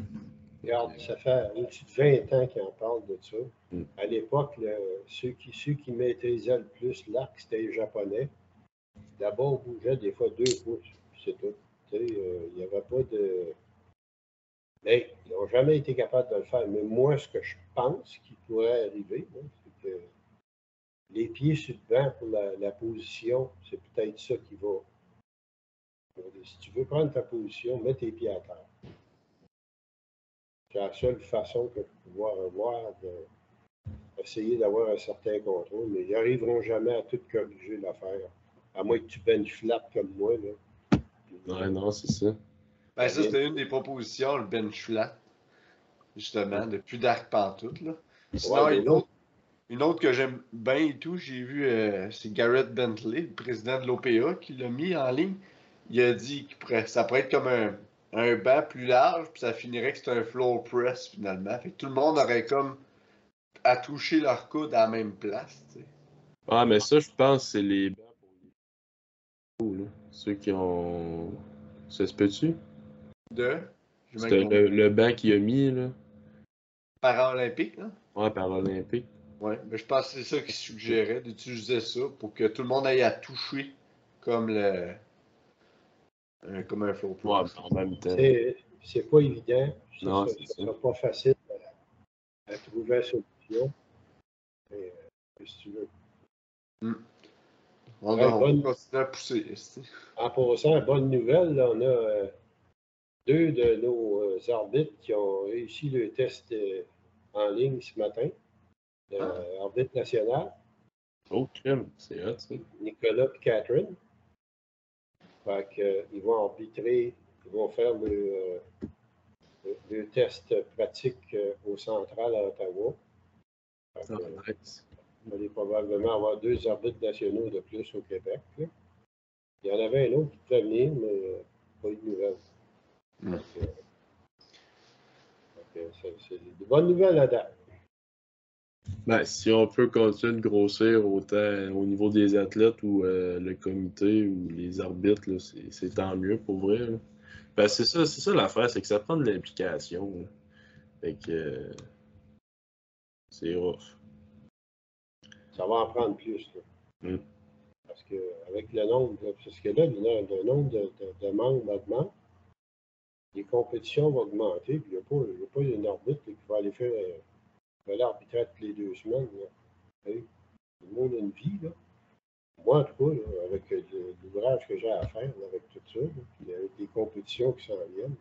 Regarde, ça fait au-dessus de 20 ans qu'ils en parlent de ça. Mm. À l'époque, ceux qui, ceux qui maîtrisaient le plus l'arc, c'était les Japonais. D'abord, on bougeait des fois deux pouces, c'est tout. Tu euh, Il n'y avait pas de. Mais ils n'ont jamais été capables de le faire. Mais moi, ce que je pense qui pourrait arriver, c'est que les pieds sur le banc pour la, la position, c'est peut-être ça qui va. Si tu veux prendre ta position, mets tes pieds à terre. C'est la seule façon que vais pouvoir avoir de essayer d'avoir un certain contrôle, mais ils n'arriveront jamais à tout corriger l'affaire. À moins que tu bench flat comme moi. Là. Ouais, non, c'est ça. Ben, ça, c'était une des propositions, le bench flat. Justement, de plus d'arc pantoute, là. Sinon, Ouais, une, autre, une autre que j'aime bien et tout, j'ai vu, euh, c'est Garrett Bentley, le président de l'OPA, qui l'a mis en ligne. Il a dit que pourrait- ça pourrait être comme un, un banc plus large, puis ça finirait que c'est un floor press, finalement. Fait que tout le monde aurait comme à toucher leur coude à la même place. Ah, mais ça, je pense c'est les bancs pour les là. Ceux qui ont. Ça se peut-tu? De... même le, le banc qu'il a mis, là. Paralympique, là. Ouais, paralympique. Ouais, mais je pense que c'est ça qu'il suggérait, d'utiliser ça pour que tout le monde aille à toucher comme le. un- comme un floor Ouais, en même temps. C'est c'est pas évident. Non, c'est ça ça. sera pas facile à, à trouver la solution. Mais, euh, que tu veux? On Ouais, on bonne- à pousser. En passant, bonne nouvelle, là, on a euh, deux de nos euh, arbitres qui ont réussi le test euh, en ligne ce matin. Euh, arbitre national, Oh, c'est hot, ça. Nicolas et Catherine. Fait que, euh, ils vont arbitrer, ils vont faire le, le- le test pratique au central à Ottawa. Fait Ah, nice. On va probablement avoir deux arbitres nationaux de plus au Québec. là. Il y en avait un autre qui devait venir, mais euh, pas eu de nouvelles. Mm. Que, fait que c'est- C'est de bonnes nouvelles à date. Ben, si on peut continuer de grossir autant au niveau des athlètes ou euh, le comité ou les arbitres, c'est tant mieux pour vrai. là. Ben, c'est ça, c'est ça l'affaire, c'est que ça prend de l'implication. Fait que euh, c'est rough. Ça va en prendre plus. là. Mm. Parce que avec le nombre, de- parce que là, le, nombre de, de- de membres augmente, les compétitions vont augmenter, puis il n'y a, pas- a une arbitre qui va aller faire euh, vais l'arbitrer toutes les deux semaines. Là. Tout le monde a une vie. Là. Moi, en tout cas, avec l'ouvrage que j'ai à faire, avec tout ça, puis avec des compétitions qui s'en viennent,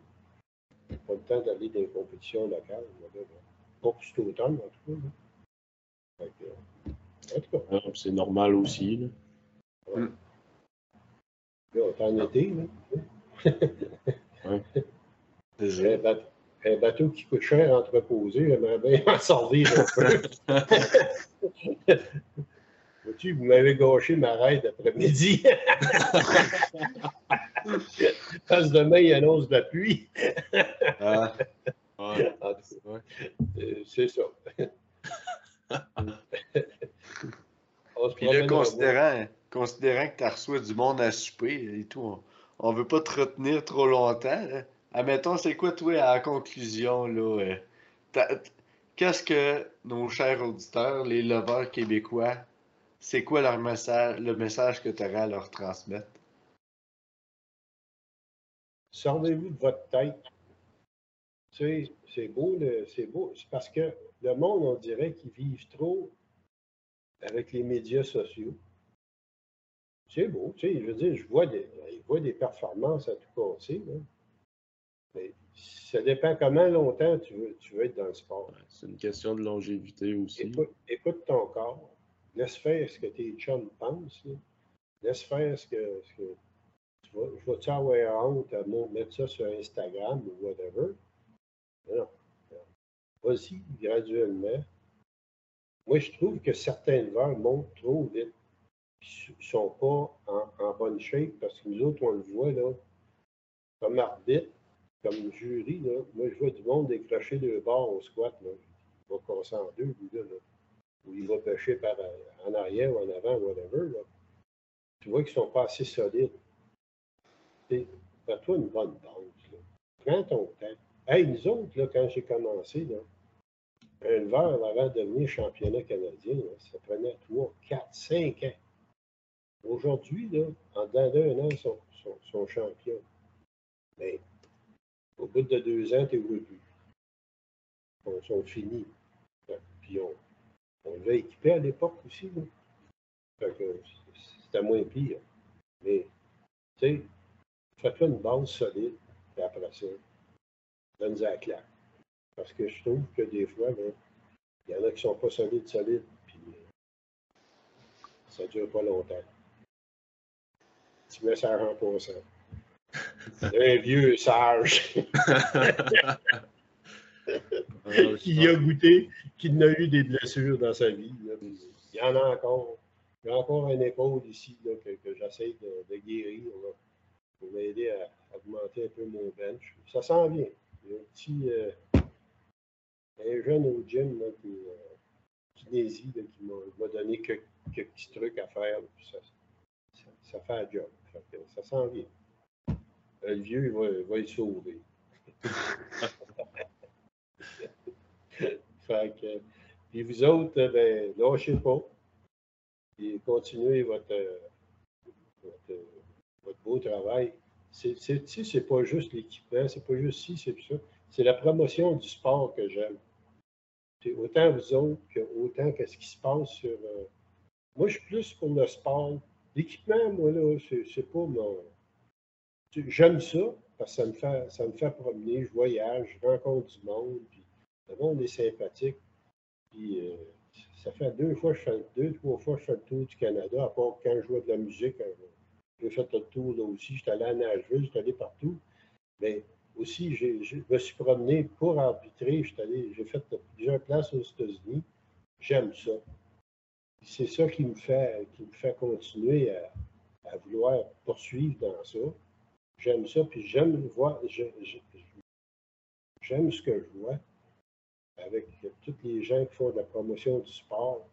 pas le temps d'aller dans les compétitions locales. Pas plus automne, en tout cas. en tout cas. C'est normal aussi. Là. Ouais. Mm. Là, on en été. Là. ouais. un, bateau, un, bateau, qui coûte cher à entreposer, j'aimerais bien en sortir un peu. Vois-tu, vous m'avez gâché ma raide après-midi. Parce que demain, il annonce de la pluie. ah. ouais. Euh, c'est ça. Puis là, considérant, considérant que tu reçois du monde à souper et tout, on ne veut pas te retenir trop longtemps. Admettons, c'est quoi, toi, à la conclusion, là? Euh, qu'est-ce que nos chers auditeurs, les lovers québécois, c'est quoi leur message, le message que tu aurais à leur transmettre? Sortez-vous de votre tête. Tu sais, c'est beau, c'est beau. C'est parce que le monde, on dirait qu'ils vivent trop avec les médias sociaux. C'est beau, tu sais, je veux dire, je vois des, des performances à tout casser. Mais ça dépend comment longtemps tu veux, tu veux être dans le sport. C'est une question de longévité aussi. écoute ton corps. Laisse faire ce que tes chums pensent. Laisse faire ce que, ce que tu vas. Je vais-tu avoir honte à mettre ça sur Instagram ou whatever? Non. Vas-y, graduellement. Moi, je trouve que certains éleveurs montent trop vite. Ils ne sont pas en, bonne shape parce que nous autres, on le voit, là, comme arbitre, comme jury, là, moi, je vois du monde décrocher de bord au squat. Là. Il va casser en deux, lui, là où il va pêcher par, en arrière ou en avant, whatever, là, tu vois qu'ils ne sont pas assez solides. Fais-toi une bonne. Là. Prends ton temps. Hey, nous autres, là, quand j'ai commencé, là, éleveur avant de devenir championnat canadien, ça prenait 3, 4, 5 ans. Aujourd'hui, en d'un an, ils sont, champions. Mais au bout de deux ans, tu es au. Ils sont finis. Puis on, on devait équiper à l'époque aussi. c'était moins pire. Mais, tu sais, faites-le une base solide, et après ça, donne-y la claque. Parce que je trouve que des fois, il y en a qui ne sont pas solides, solides, puis euh, ça ne dure pas longtemps. Tu mets ça en passant. Un vieux sage. qui a goûté, qui n'a eu des blessures dans sa vie. Il y en a encore. Il y a encore un épaule ici que, j'essaie de, guérir pour m'aider à, augmenter un peu mon bench. Ça s'en vient. Il y a un petit euh, un jeune au gym qui, euh, qui m'a donné quelques, petits trucs à faire. ça, fait un job. ça s'en vient. Le vieux, il va, il va y sauver. fait puis vous autres, ben, lâchez pas. Et continuez votre, votre, votre beau travail. C'est pas juste l'équipement, c'est pas juste ci, c'est ça. C'est la promotion du sport que j'aime. Autant vous autres que autant qu'est-ce qui se passe sur. Euh, moi, je suis plus pour le sport. L'équipement, moi, là, c'est pas mon. J'aime ça, parce que ça me, fait, ça me fait promener, je voyage, je rencontre du monde, puis le monde est sympathique. Puis euh, ça fait deux fois, je fais deux, trois fois, je fais le tour du Canada, à part quand je jouais de la musique. J'ai fait le tour là aussi. J'étais allé à Nashville, j'étais allé partout. Mais aussi, je me suis promené pour arbitrer. J'ai fait plusieurs places aux États-Unis. J'aime ça. C'est ça qui me fait, qui me fait continuer à, à vouloir poursuivre dans ça. J'aime ça, puis j'aime voir, j'aime ce que je vois avec tous les gens qui font de la promotion du sport,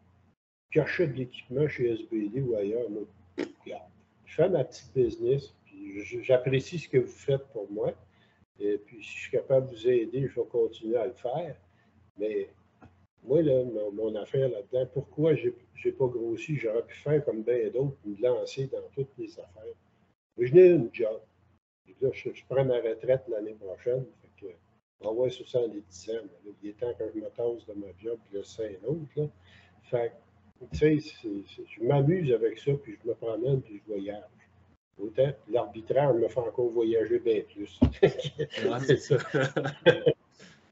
qui achètent de l'équipement chez SBD ou ailleurs. Je fais ma petite business, j'apprécie ce que vous faites pour moi. Et puis, si je suis capable de vous aider, je vais continuer à le faire. Mais moi, là, mon, affaire là-dedans, pourquoi je n'ai pas grossi? J'aurais pu faire comme bien d'autres, me lancer dans toutes les affaires. Mais je n'ai une job. je, prends ma retraite l'année prochaine. On va avoir 70 ans. Il est temps que je me tasse de ma job, puis là, c'est un autre. Là. Fait que, tu sais, je m'amuse avec ça, puis je me promène, puis je voyage. Autant l'arbitraire me fait encore voyager bien plus. C'est ça.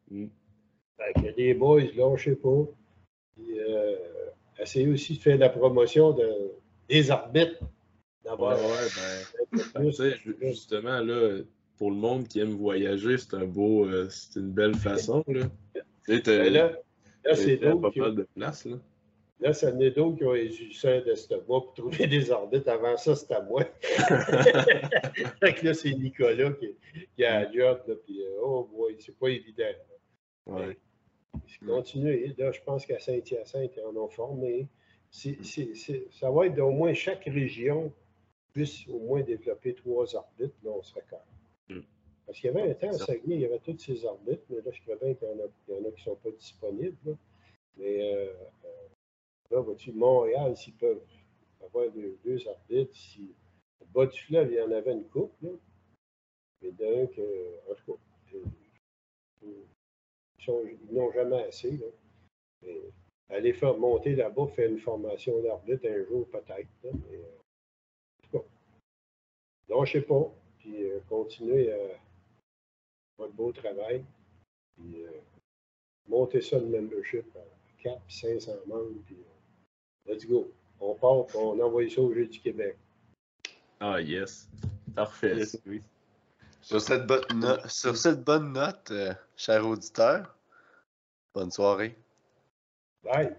Mm. Fait que les boys, lâchez pas. Puis, euh, essayez aussi de faire la promotion de, des arbitres. Ouais, D'avoir ouais, ben. Ben, plus. justement, là, pour le monde qui aime voyager, c'est un beau, euh, c'est une belle façon, là. Mais là, là c'est pas mal de place, là. Là, ça en est d'autres qui ont les d'estomac pour trouver des arbitres. Avant ça, c'était à moi. fait que là, c'est Nicolas qui, qui a la job. Là, puis, euh, oh boy, c'est pas évident. Ouais. Continuer. Là, je pense qu'à Saint-Hyacinthe, ils en ont formé. Ça va être d'au moins chaque région puisse au moins développer trois arbitres. Là, on serait calme. Mm. Parce qu'il y avait un temps à. Saguenay, il y avait tous ces arbitres, mais là, je crois bien qu'il y en a, il y en a qui ne sont pas disponibles. là. Mais euh, là, vois-tu, Montréal, s'ils peuvent avoir deux, deux arbitres, si au bas du fleuve, il y en avait une coupe. Mais d'un que, en tout cas, c'est- ils n'ont jamais assez. Là. Aller faire monter là-bas, faire une formation d'arbitre un jour peut-être. euh, en tout cas, lâchez pas, puis euh, continuez euh, votre beau travail. Puis euh, montez ça le membership à 4 500 membres. Puis euh, let's go. On part, on envoie ça au Jeu du Québec. Ah, yes. Parfait. Yes, oui. Sur cette, bonne no- sur cette bonne note, euh, chers auditeurs, bonne soirée. Bye!